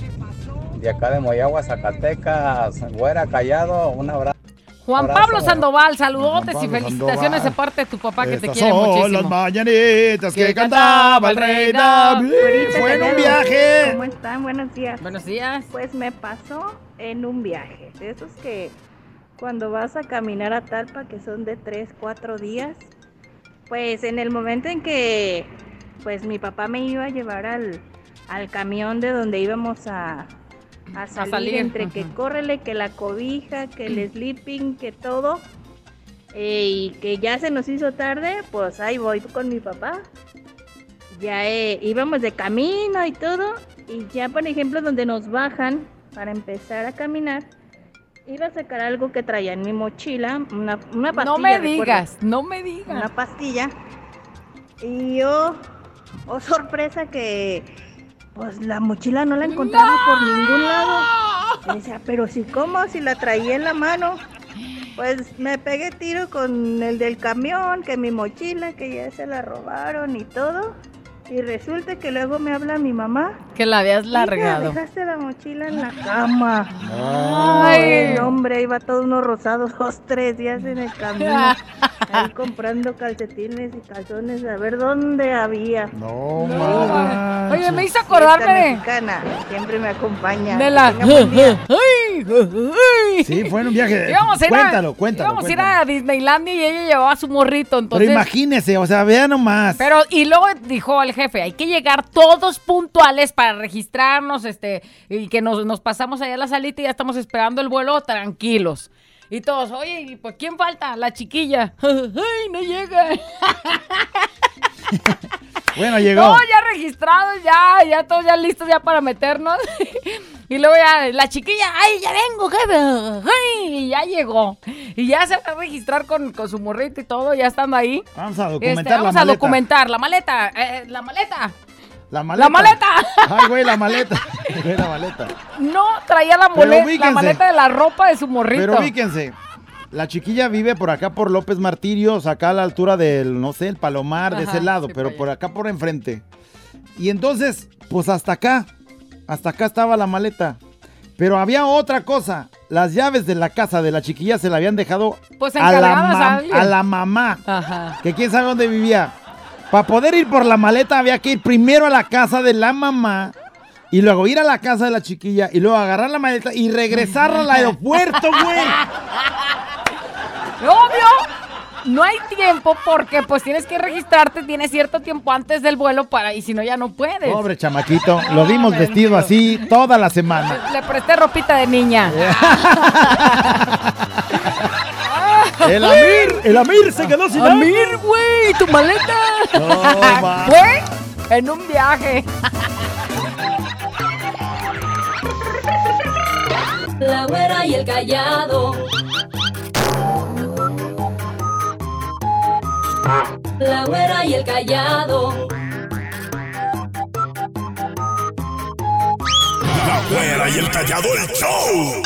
de acá de Moyagua, Zacatecas. Güera callado, un abrazo. Juan abrazo. Pablo Sandoval, saludotes y felicitaciones de Sandoval. parte de tu papá que te quiere son muchísimo. las mañanitas que, Que cantaba el rey David. Fue en un viaje. ¿Cómo están? Buenos días. Buenos días. Pues me pasó en un viaje. De esos que cuando vas a caminar a Talpa, que son de 3, 4 días, pues en el momento en que pues mi papá me iba a llevar al, al camión de donde íbamos a, a salir, salir, entre que córrele, que la cobija, que el sleeping, que todo. eh, y que ya se nos hizo tarde, pues ahí voy con mi papá ya eh, íbamos de camino y todo, y ya por ejemplo donde nos bajan para empezar a caminar, iba a sacar algo que traía en mi mochila, una, una pastilla. No me recuerdo. digas, no me digas. Una pastilla. Y yo, oh sorpresa que pues la mochila no la encontraba por ningún lado. Y decía, pero si cómo, si la traía en la mano. Pues me pegué tiro con el del camión, que mi mochila, que ya se la robaron y todo. Y resulta que luego me habla mi mamá. Que la habías "Hija, largado. dejaste la mochila en la cama. Ay. Ay, hombre, iba todo uno rosado *laughs* dos, tres días en el camino. *laughs* Ahí comprando calcetines y calzones a ver dónde había. No, Oye, me hizo acordarme mexicana, siempre me acompaña. De la. *laughs* Sí, fue en un viaje. Íbamos a cuéntalo, cuéntalo. Íbamos a ir a Disneylandia y ella llevaba su morrito, entonces. Pero imagínese, o sea, vea nomás. Pero, y luego dijo el jefe, hay que llegar todos puntuales para registrarnos, este, y que nos, nos pasamos allá a la salita y ya estamos esperando el vuelo tranquilos. Y todos, oye, ¿y pues quién falta? La chiquilla. *laughs* Ay, no llega. *laughs* Bueno, llegó. Todos ya registrados, ya, ya todos ya listos ya para meternos. *laughs* y luego ya, la chiquilla, ay, ya vengo, jefe. Ay, y ya llegó. Y ya se va a registrar con, con su morrito y todo, ya estando ahí. Vamos a Este, documentar la vamos a maleta. documentar la maleta, eh, la maleta. La maleta. La maleta. *laughs* Ay, güey, la maleta. *laughs* Güey, la maleta. No traía la, mole- la maleta de la ropa de su morrito. Pero ubíquense. La chiquilla vive por acá por López Martirios, acá a la altura del, no sé, el Palomar, de ese lado, sí, pero por acá por enfrente. Y entonces, pues hasta acá, hasta acá estaba la maleta. Pero había otra cosa. Las llaves de la casa de la chiquilla se la habían dejado Pues a, la a la mamá. Ajá. Que quién sabe dónde vivía. Para poder ir por la maleta había que ir primero a la casa de la mamá y luego ir a la casa de la chiquilla y luego agarrar la maleta y regresar al *laughs* aeropuerto, güey. Obvio. No hay tiempo porque pues tienes que registrarte, tienes cierto tiempo antes del vuelo para y si no ya no puedes. Pobre chamaquito, lo vimos vestido así toda la semana. Le presté ropita de niña. *laughs* El Amir, el Amir se quedó sin Amir, güey, tu maleta. No, ma. *laughs* Fue en un viaje. La güera y el callado. La güera y el callado. La güera y el callado el show.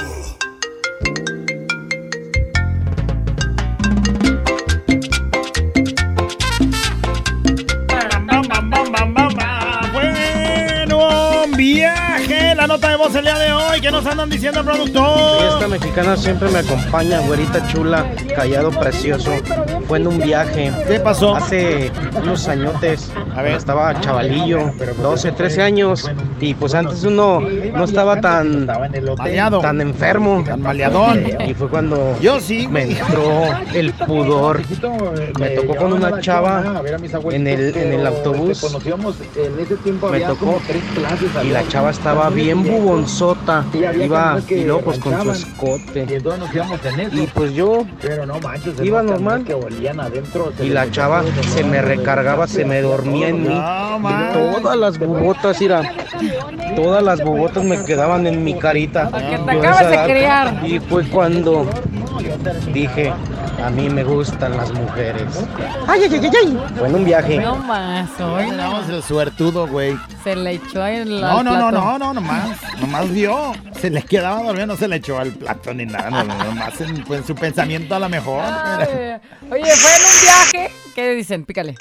Bueno, viaje. La nota de voz el día de hoy. ¿Qué nos andan diciendo productor? Fiesta mexicana siempre me acompaña, güerita chula, callado precioso. fue en un viaje. ¿Qué pasó? Hace unos añotes. A ver. Estaba chavalillo, 12, 13 años. Y pues antes uno no estaba tan, Maleado. tan enfermo. Tan maleadón. Y fue cuando Yo sí. me entró el pudor. Me tocó con una chava en el, en el autobús. Me tocó y la chava estaba bien bubonzota. Iba y luego pues con su escote. Y pues yo iba normal. Y la chava se me recargaba, se me dormía en mí. Todas las bubotas, mira. Todas las bubotas me quedaban en mi carita. te acabas de criar. Y fue cuando dije, a mí me gustan las mujeres. ¡Ay, ay, ay, ay! ay! Fue en un viaje. No más, hoy Tenemos el suertudo, güey. se le echó el No, no, no, no, no, nomás. Nomás vio. Se le quedaba dormido, no se le echó al plato ni nada. No, no, nomás en, pues, en su pensamiento a lo mejor. Ay, Oye, fue en un viaje. ¿Qué dicen? Pícale.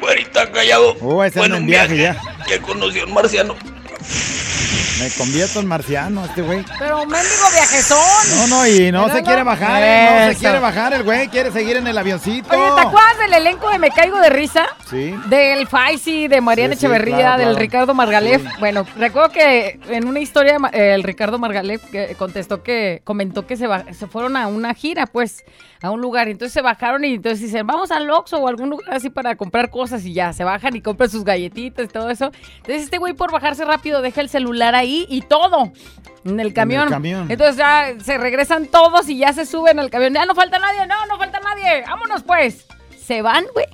Güerita callado. Uh, ese Fue en en un viaje viaje ya. que conoció un marciano. Me convierto en marciano este güey. Pero mendigo viajezón. No, no, y no Pero se no- quiere bajar, eh, no se Eso. quiere bajar el güey, quiere seguir en el avioncito. Oye, ¿te acuerdas del elenco de Me Caigo de Risa? Sí. Del Faisy, de Mariana Sí, sí, Echeverría, claro, del claro. Ricardo Margalef. Bueno, recuerdo que en una historia ma- el Ricardo Margalef que contestó que comentó que se, ba- se fueron a una gira, pues, a un lugar. Y entonces se bajaron y entonces dicen, vamos al Oxxo o algún lugar así para comprar cosas y ya, se bajan y compran sus galletitas y todo eso. Entonces este güey por bajarse rápido deja el celular ahí y todo en el camión. camión. Entonces ya se regresan todos y ya se suben al camión. Ya no falta nadie, no, no falta nadie. Vámonos pues. Se van, güey.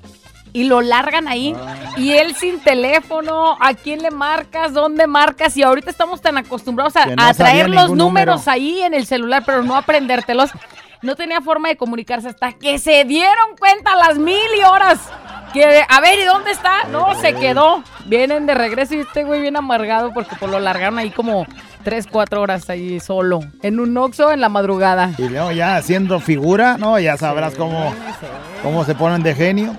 Y lo largan ahí. Y él sin teléfono. ¿A quién le marcas? ¿Dónde marcas? Y ahorita estamos tan acostumbrados a, Que no a traer los números número. ahí en el celular, pero no aprendértelos. No tenía forma de comunicarse hasta que se dieron cuenta las mil y horas. Que, a ver, ¿y dónde está? No, se quedó. Vienen de regreso y este güey bien amargado porque pues, lo largaron ahí como 3, 4 horas ahí solo. En un Oxxo en la madrugada. Y luego ya haciendo figura, no, ya sabrás cómo, cómo se ponen de genio.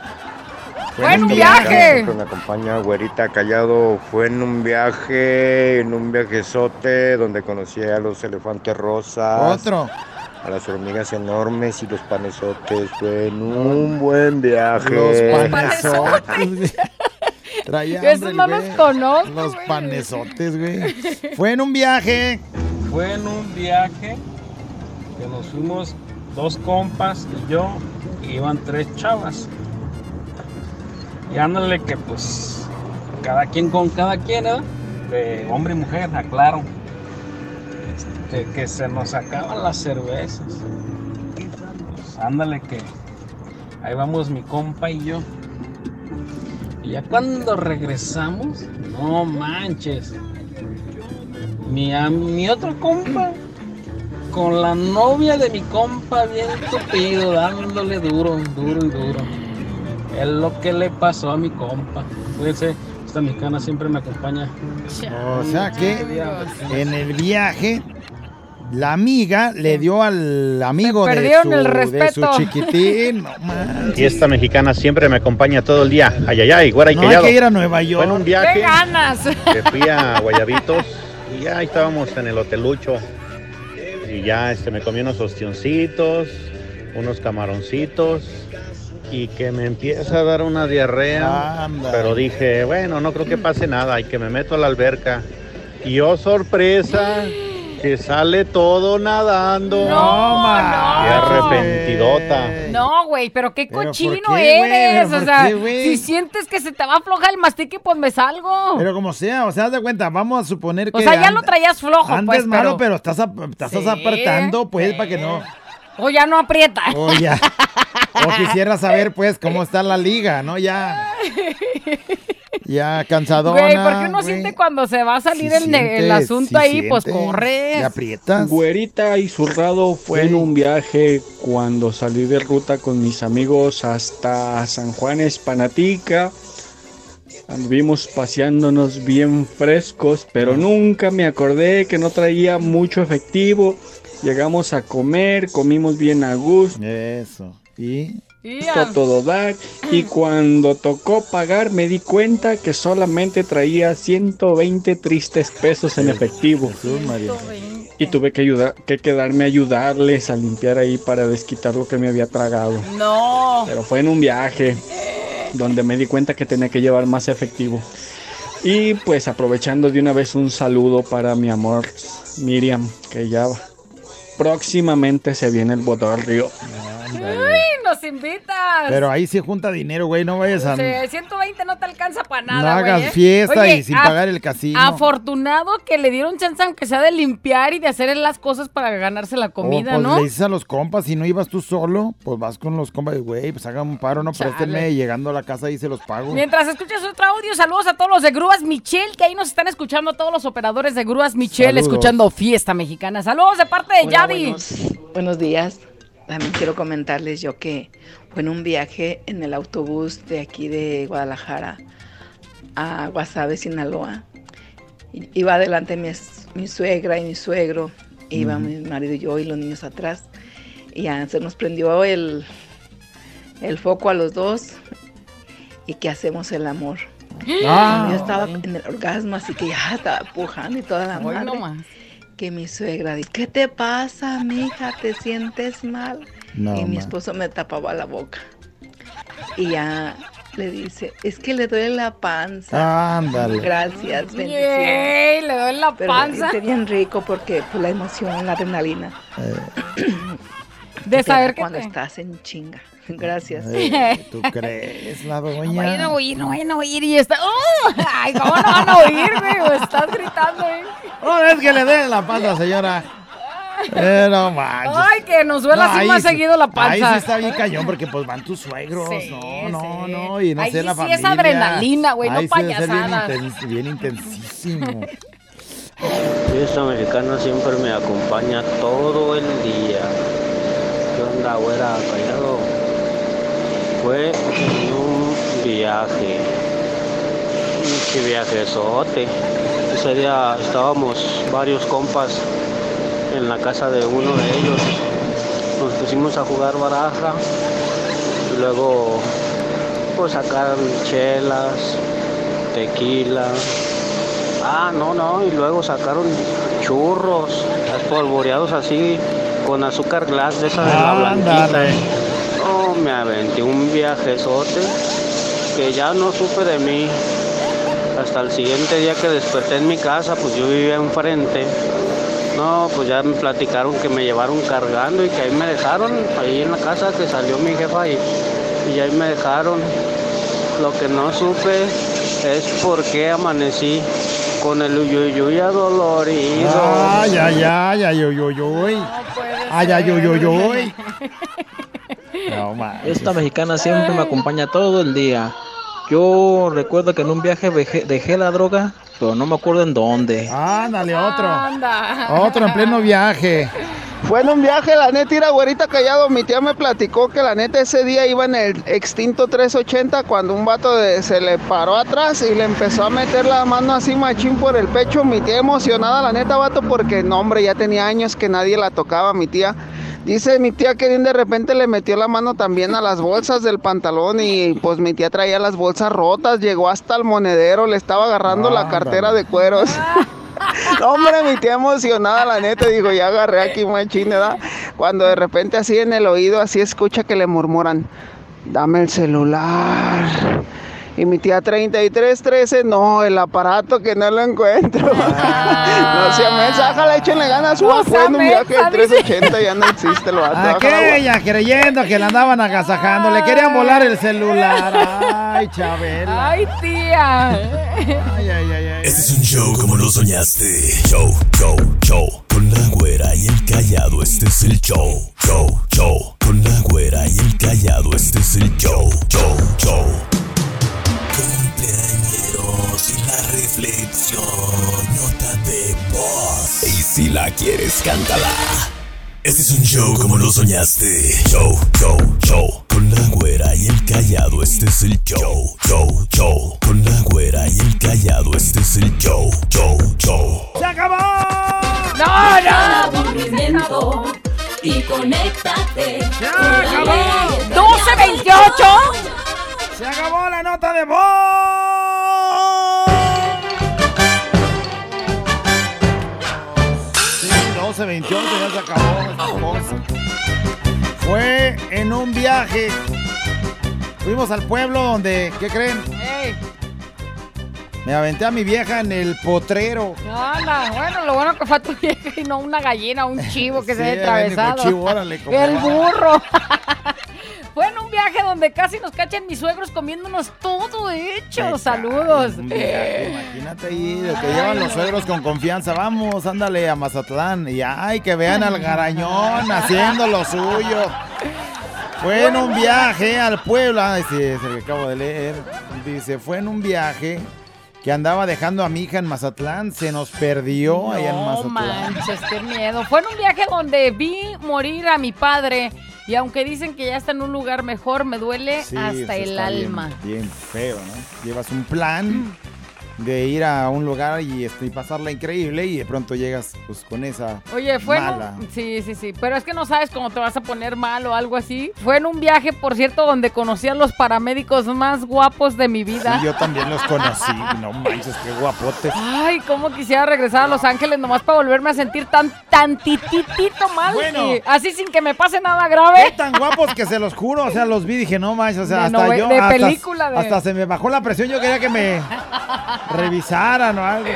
Fue en un viaje. Me acompaña Güerita Callado. Fue en un viaje, en un viajezote donde conocí a los elefantes rosas. Otro. A las hormigas enormes y los panesotes. Fue en un buen viaje. Los panesotes. *laughs* Traía Esos no los conozco, Los güey. panesotes, güey. Fue en un viaje. Fue en un viaje que nos fuimos dos compas y yo, y iban tres chavas. Y ándale que pues cada quien con cada quien, ¿eh? De hombre y mujer, aclaro. Este, que se nos acaban las cervezas. Ándale que ahí vamos mi compa y yo. Y ya cuando regresamos, no manches. Mi, a- mi otro compa, con la novia de mi compa bien tupido, dándole duro, duro y duro. Es lo que le pasó a mi compa. Fíjense, esta mexicana siempre me acompaña. O sea que en el viaje, la amiga le dio al amigo de su, el de su respeto. *laughs* chiquitín. No. Y esta mexicana siempre me acompaña todo el día. Ay, ay, ay, güera y No hay que ir a Nueva York. Fue en un ¡Qué viaje ganas! que fui a Guayabitos y ya estábamos en el hotelucho. Y ya este, me comí unos ostioncitos, unos camaroncitos y que me empieza a dar una diarrea. Anda. Pero dije, bueno, no creo que pase nada y que me meto a la alberca. Y oh, sorpresa, que sale todo nadando. No, Qué arrepentidota. No, güey, pero qué ¿Pero por cochino qué, güey? eres. ¿Pero O por sea, qué, güey? si sientes que se te va a aflojar el mastique, pues me salgo. Pero como sea, o sea, haz de cuenta, vamos a suponer que. o sea, ya lo and- traías flojo, Antes pues, malo, pero... pero estás, ap- estás Sí, apretando, pues, para que no. O ya no aprieta. O ya. O quisiera saber, pues, cómo está la liga, ¿no? Ya. Ya cansadona. Güey, porque uno güey. siente cuando se va a salir Sí el, el asunto sí ahí, pues. Y aprietas. Güerita y zurrado fue en un viaje cuando salí de ruta con mis amigos hasta San Juan Espanatica. Anduvimos paseándonos bien frescos, pero nunca me acordé que no traía mucho efectivo. Llegamos a comer, comimos bien a gusto. Eso. Y a todo dar. Y *clears throat* cuando tocó pagar me di cuenta que solamente traía 120 tristes pesos en efectivo. y tuve que, ayudar, que quedarme a ayudarles a limpiar ahí para desquitar lo que me había tragado. No. Pero fue en un viaje donde me di cuenta que tenía que llevar más efectivo. Y pues aprovechando de una vez un saludo para mi amor Miriam, que ya próximamente se viene el Bodor Río. ¡Ay, nos invitas! Pero ahí sí junta dinero, güey. No vayas a. Sí, 120 no te alcanza para No nada, güey, hagas ¿eh? fiesta Oye, y sin pagar el casino. Afortunado que le dieron chance aunque sea de limpiar y de hacer las cosas para ganarse la Oh, comida, pues ¿no? le dices a los compas, si no ibas tú solo, pues vas con los compas, güey, pues hagan un paro, no Chale. préstenme, llegando a la casa ahí se los pago. Mientras escuchas otro audio, saludos a todos los de Grúas Michel, que ahí nos están escuchando todos los operadores de Grúas Michel, Saludos. escuchando Fiesta Mexicana. Saludos de parte de Hola, Yadi. buenos, buenos días. También quiero comentarles yo que fue en un viaje en el autobús de aquí de Guadalajara a Guasave, Sinaloa. Iba adelante mi, mi suegra y mi suegro, iba mi marido y yo y los niños atrás. Y ya se nos prendió el, el foco a los dos y que hacemos el amor. Ah. Yo estaba en el orgasmo, así que ya estaba pujando y toda la madre. nomás. Que mi suegra dice, ¿qué te pasa, mija? ¿Te sientes mal? No, y mi ma. esposo me tapaba la boca. Y ya le dice, es que le duele la panza. Ándale. Gracias, bendiciones. Yay, le duele la Pero panza. se bien rico porque pues, la emoción, la adrenalina. De te saber que cuando te- estás en chinga. *laughs* Gracias. ¿Tú *laughs* crees, la No doña? vayan a oír, no vayan a oír y está... ¡Oh! Ay, ¿cómo no van a oír, güey? Estás gritando, ¿eh? No, es que le den la panza, señora. Eh, no manches. Ay, que nos duela No, así ahí más sí- seguido la Ahí panza. sí está bien cañón porque pues van tus suegros. no, no, no. Y no Ahí sé, sí la sí familia. es adrenalina, güey, no Ahí sí bien payasadas. inten- bien intensísimo. Fiesta mexicana siempre me acompaña todo el día. ¿Qué onda, güera? Callado. Fue un viaje. Qué viajezote. Ese día estábamos varios compas en la casa de uno de ellos. Nos pusimos a jugar baraja. Y luego, pues sacaron chelas, tequila. Ah, no, no, y luego sacaron churros, espolvoreados así, con azúcar glass de esa de la blanquita. No, me aventé un viajezote que ya no supe de mí. Hasta el siguiente día que desperté en mi casa, pues yo vivía enfrente. No, pues ya me platicaron que me llevaron cargando y que ahí me dejaron, ahí en la casa que salió mi jefa y, y ahí me dejaron. Lo que no supe es por qué amanecí con el uyuyuy adolorido. Ay, ay, ay, ay, uy, uy, uy. Ay, ay, uy, uy, uy. No. *laughs* Esta mexicana siempre me acompaña todo el día. Yo recuerdo que en un viaje dejé, dejé la droga, pero no me acuerdo en dónde. Ándale, otro. Anda. Otro en pleno viaje. Fue en un viaje, la neta, ir a güerita callado. Mi tía me platicó que la neta ese día iba en el extinto 380 cuando un vato de- se le paró atrás y le empezó a meter la mano así machín por el pecho. Mi tía emocionada, la neta, vato, porque no, hombre, ya tenía años que nadie la tocaba, mi tía. Dice mi tía que de repente le metió la mano también a las bolsas del pantalón y pues mi tía traía las bolsas rotas, llegó hasta el monedero, le estaba agarrando la cartera de cueros. *laughs* No, hombre, mi tía emocionada, la neta, dijo, ya agarré aquí machín, ¿verdad? Cuando de repente así en el oído, así escucha que le murmuran, dame el celular. Y mi tía 3313, no, el aparato que no lo encuentro. *laughs* no sea mensa, ájala, échenle ganas, No fue en un viaje de 380, ya no existe el vato. Aquella creyendo que la andaban agasajando, le querían volar el celular. *laughs* Ay, Chabela. Ay, tía. Ay, ay, ay, ay. Este es un show como lo soñaste. Show, show, show. Con la güera y el callado, este es el show. Quieres, cántala. Este es un show como lo soñaste. Show, show, show. Con la güera y el callado, este es el show. Show, show. Con la güera y el callado, este es el show. Show, show. ¡Se acabó! No, no. Y conéctate. ¡Se acabó! 1228. Se acabó la nota de voz. 12.28 ya se acabó esta. Fue en un viaje. Fuimos al pueblo donde, ¿qué creen? Me aventé a mi vieja en el potrero. bueno, lo bueno que fue a tu vieja y no una gallina, un chivo que *laughs* Sí, se haya atravesado. chivo, órale, como El va. burro. *laughs* Fue en un viaje donde casi nos cachan mis suegros comiéndonos todo hecho. Saludos. Viaje, imagínate ahí, de que llevan los suegros con confianza. Vamos, ándale a Mazatlán. Y ay, que vean al garañón haciendo lo suyo. Fue en un viaje al pueblo. Ay, sí, es el que acabo de leer. Dice, fue en un viaje que andaba dejando a mi hija en Mazatlán. Se nos perdió allá en Mazatlán. manches, qué miedo. Fue en un viaje donde vi morir a mi padre. Y aunque dicen que ya está en un lugar mejor, me duele Sí, hasta el bien- alma. Bien, feo, ¿no? Llevas un plan de ir a un lugar y, este, y pasarla increíble y de pronto llegas pues con esa Oye, fue en mala. un... Sí, sí, sí. Pero es que no sabes cómo te vas a poner mal o algo así. Fue en un viaje, por cierto, donde conocí a los paramédicos más guapos de mi vida. Sí, yo también los conocí. *laughs* No manches, qué guapotes. Ay, cómo quisiera regresar a Los Ángeles nomás para volverme a sentir tan tantititito mal. Bueno. y así sin que me pase nada grave. Qué tan guapos que se los juro. O sea, los vi y dije, no manches, o sea, De hasta yo. de hasta, película de- hasta se me bajó la presión. Yo quería que me *laughs* revisaran o algo.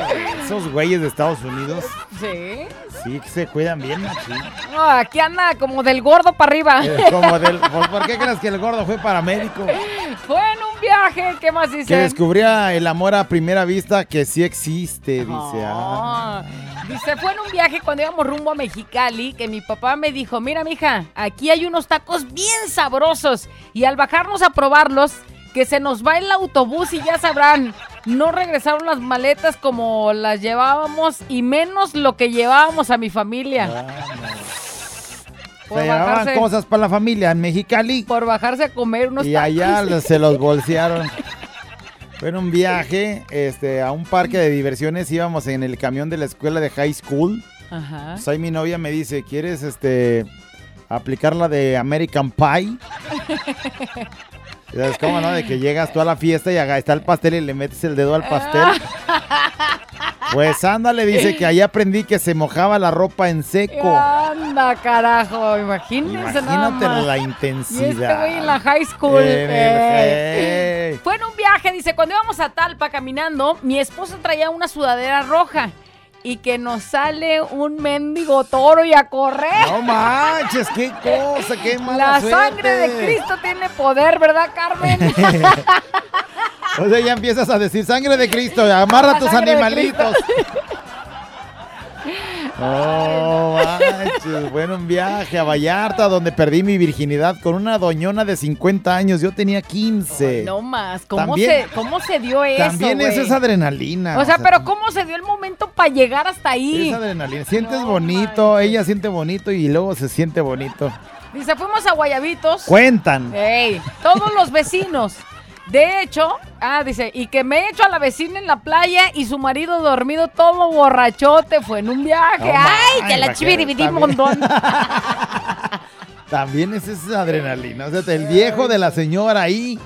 Esos güeyes de Estados Unidos, Sí. sí que se cuidan bien, machín. No, aquí anda como del gordo para arriba. Eh, Como del. ¿por, por qué crees que el gordo fue paramédico? Fue en un viaje, ¿qué más Que dice? descubría el amor a primera vista que sí existe, dice. ah. Ah, Dice, fue en un viaje cuando íbamos rumbo a Mexicali que mi papá me dijo, mira mija, aquí hay unos tacos bien sabrosos y al bajarnos a probarlos, que se nos va el autobús y ya sabrán, no regresaron las maletas como las llevábamos y menos lo que llevábamos a mi familia. Se llevaban cosas para la familia en Mexicali. Por bajarse a comer unos y tacos. allá se los bolsearon. *laughs* Fue en un viaje este, a un parque de diversiones. Íbamos en el camión de la escuela de high school. Ajá. Pues ahí mi novia me dice, ¿quieres este aplicar la de American Pie? *laughs* ¿Sabes cómo, no? De que llegas tú a la fiesta y acá está el pastel y le metes el dedo al pastel. *laughs* Pues ándale, dice que ahí aprendí que se mojaba la ropa en seco. Anda, carajo, imagínense Imagínate la Y intensidad. este güey en la high school. Eh. Fue en un viaje, dice, cuando íbamos a Talpa caminando, mi esposa traía una sudadera roja y que nos sale un mendigo toro y a correr. No manches, qué cosa, qué mala La suerte. sangre de Cristo tiene poder, ¿verdad, Carmen? *laughs* O sea, ya empiezas a decir sangre de Cristo, amarra La tus animalitos. Oh, manches, bueno, un viaje a Vallarta donde perdí mi virginidad con una doñona de 50 años. Yo tenía 15. no más, ¿cómo, También- se, ¿cómo se dio eso? También es esa adrenalina. O sea, pero ¿cómo se dio el momento para llegar hasta ahí? Esa adrenalina. Sientes bonito, ella siente bonito y luego se siente bonito. Dice, fuimos a Guayabitos. Cuentan. Ey, todos los vecinos. De hecho, ah, dice, y que me he hecho a la vecina en la playa y su marido dormido todo borrachote, fue en un viaje. No ¡Ay, que la chivirividí también. montón! *laughs* También es esa adrenalina. O sea, el viejo de la señora ahí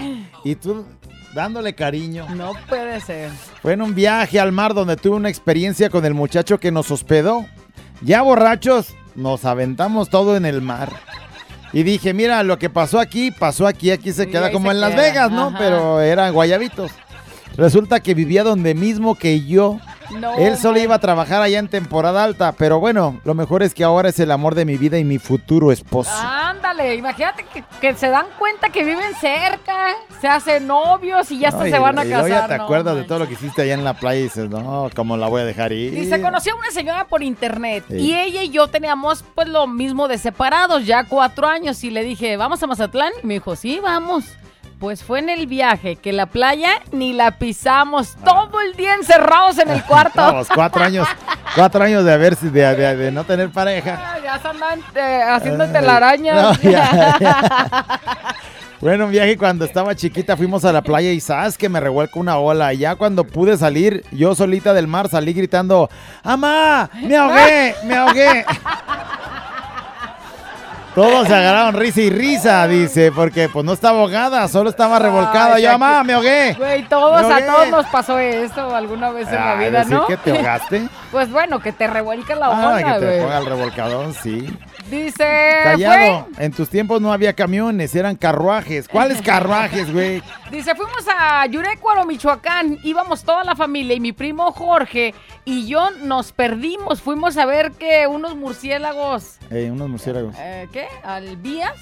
y tú dándole cariño. No puede ser. Fue en un viaje al mar donde tuve una experiencia con el muchacho que nos hospedó. Ya borrachos, nos aventamos todo en el mar. Y dije, mira, lo que pasó aquí, pasó aquí, aquí se Y queda como se en Las Vegas, ¿no? ajá. Pero eran guayabitos. Resulta que vivía donde mismo que yo. No, Él solo iba a trabajar allá en temporada alta, pero bueno, lo mejor es que ahora es el amor de mi vida y mi futuro esposo. Ándale, imagínate que, que se dan cuenta que viven cerca, se hacen novios y ya hasta No, se van a y casar. ya te no, acuerdas de todo lo que hiciste allá en la playa y dices, no, ¿cómo la voy a dejar ir? Y se conoció a una señora por internet Sí. y ella y yo teníamos pues lo mismo de separados, ya cuatro años y le dije, ¿vamos a Mazatlán? Y me dijo, sí, vamos. Pues fue en el viaje que la playa ni la pisamos, todo el día encerrados en el *laughs* cuarto. Vamos, cuatro años, cuatro años de haber, de, de- de no tener pareja. Ah, ya se andan eh, haciendo telarañas. no, ya, ya. *laughs* Bueno, un viaje cuando estaba chiquita fuimos a la playa y sabes que me revuelco una ola. Ya cuando pude salir, yo solita del mar salí gritando, ¡Amá! ¡Me ahogué! ¡Me ahogué! *laughs* Todos se agarraron risa y risa, dice, porque pues no estaba ahogada, solo estaba revolcada. Yo, ya ¡Amá! que- ¡Me ahogué! Güey, todos, a todos nos pasó esto alguna vez en la Ay, vida, ¿no? que te ahogaste. *laughs* Pues bueno, que te revuelca la Ah, onda, que te ponga el revolcadón, sí. Dice, Callado, en tus tiempos no había camiones, eran carruajes. ¿Cuáles *laughs* carruajes, güey? dice, fuimos a Yurecuaro, Michoacán, íbamos toda la familia y mi primo Jorge y yo nos perdimos, fuimos a ver que unos murciélagos, Eh, unos murciélagos. eh, ¿qué? ¿Al vías?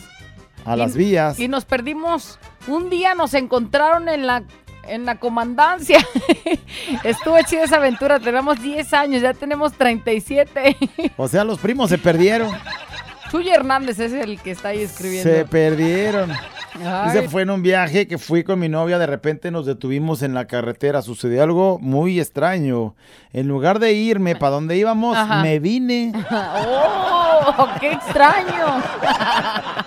A Y- las vías. Y nos perdimos. Un día nos encontraron en la en la comandancia. *laughs* Estuvo chida esa aventura. Tenemos 10 años, ya tenemos 37. O sea, los primos se perdieron. *laughs* Chuy Hernández es el que está ahí escribiendo. Se perdieron. Dice, fue en un viaje que fui con mi novia, de repente nos detuvimos en la carretera. Sucedió algo muy extraño. En lugar de irme para donde íbamos, Ajá. me vine. *laughs* ¡Oh! ¡Qué extraño! *laughs*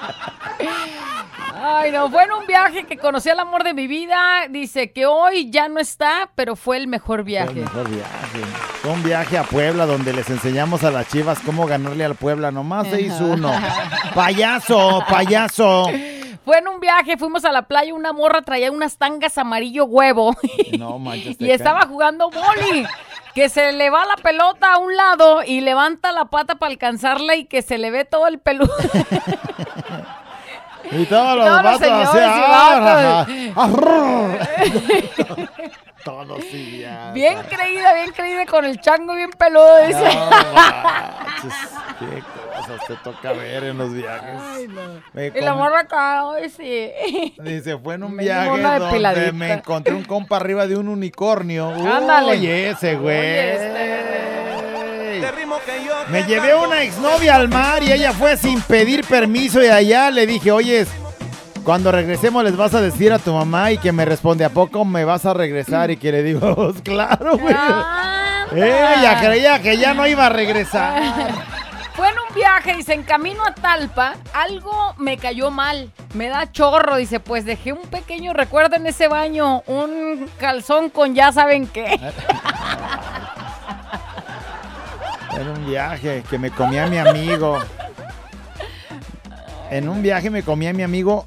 Ay, no, fue en un viaje que conocí al amor de mi vida. Dice que hoy ya no está, pero fue el mejor Fue el viaje. mejor viaje. Fue un viaje a Puebla donde les enseñamos a las chivas cómo ganarle al Puebla. Nomás se hizo uno. ¡Payaso! ¡Payaso! Fue en un viaje, fuimos a la playa, una morra traía unas tangas amarillo huevo *laughs* No manches. y estaba cae. jugando boli. Que se le va la pelota a un lado y levanta la pata para alcanzarla y que se le ve todo el peludo. *laughs* Y todos los vatos así. ah, *laughs* Todos sí, ya. Bien creída, bien creída con el chango bien peludo, dice. No *laughs* manches, qué cosas te toca ver en los viajes. Me Y la morra acá, ay, sí. *laughs* Dice, fue en un Me viaje donde me encontré un compa arriba de un unicornio. Ándale. Oye, ese güey. Oye, Me llevé a una exnovia al mar y ella fue sin pedir permiso y allá le dije, oye, cuando regresemos les vas a decir a tu mamá y que me responde, ¿a poco me vas a regresar? Y que le digo, *laughs* "Pues claro, güey. Ella creía que ya no iba a regresar. Fue en un viaje, dice, en camino a Talpa, algo me cayó mal. Me da chorro, dice, pues dejé un pequeño recuerdo en ese baño, un calzón con ya saben qué. *laughs* En un viaje que me comía a mi amigo. En un viaje me comía a mi amigo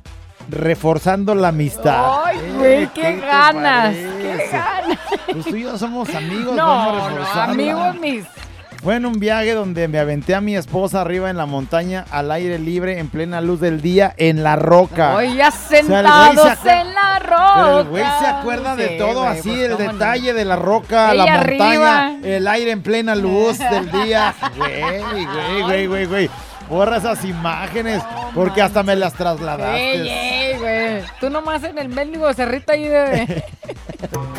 reforzando la amistad. Ay, güey, Eh, qué, te ganas, qué ganas. Pues tú y yo somos amigos, No, vamos a no, amigos mis. Fue en un viaje donde me aventé a mi esposa arriba en la montaña al aire libre en plena luz del día en la roca. Hoy ya O sea, el güey sentados se en la roca. Pero el güey se acuerda de todo güey, así, pues, el no. detalle de la roca, Ella la montaña, arriba. el aire en plena luz del día. *laughs* Güey, güey, güey, güey, güey. Borra esas imágenes porque hasta me las trasladaste. Ey, ey, güey. Tú nomás en el mendigo cerrito ahí de... *laughs*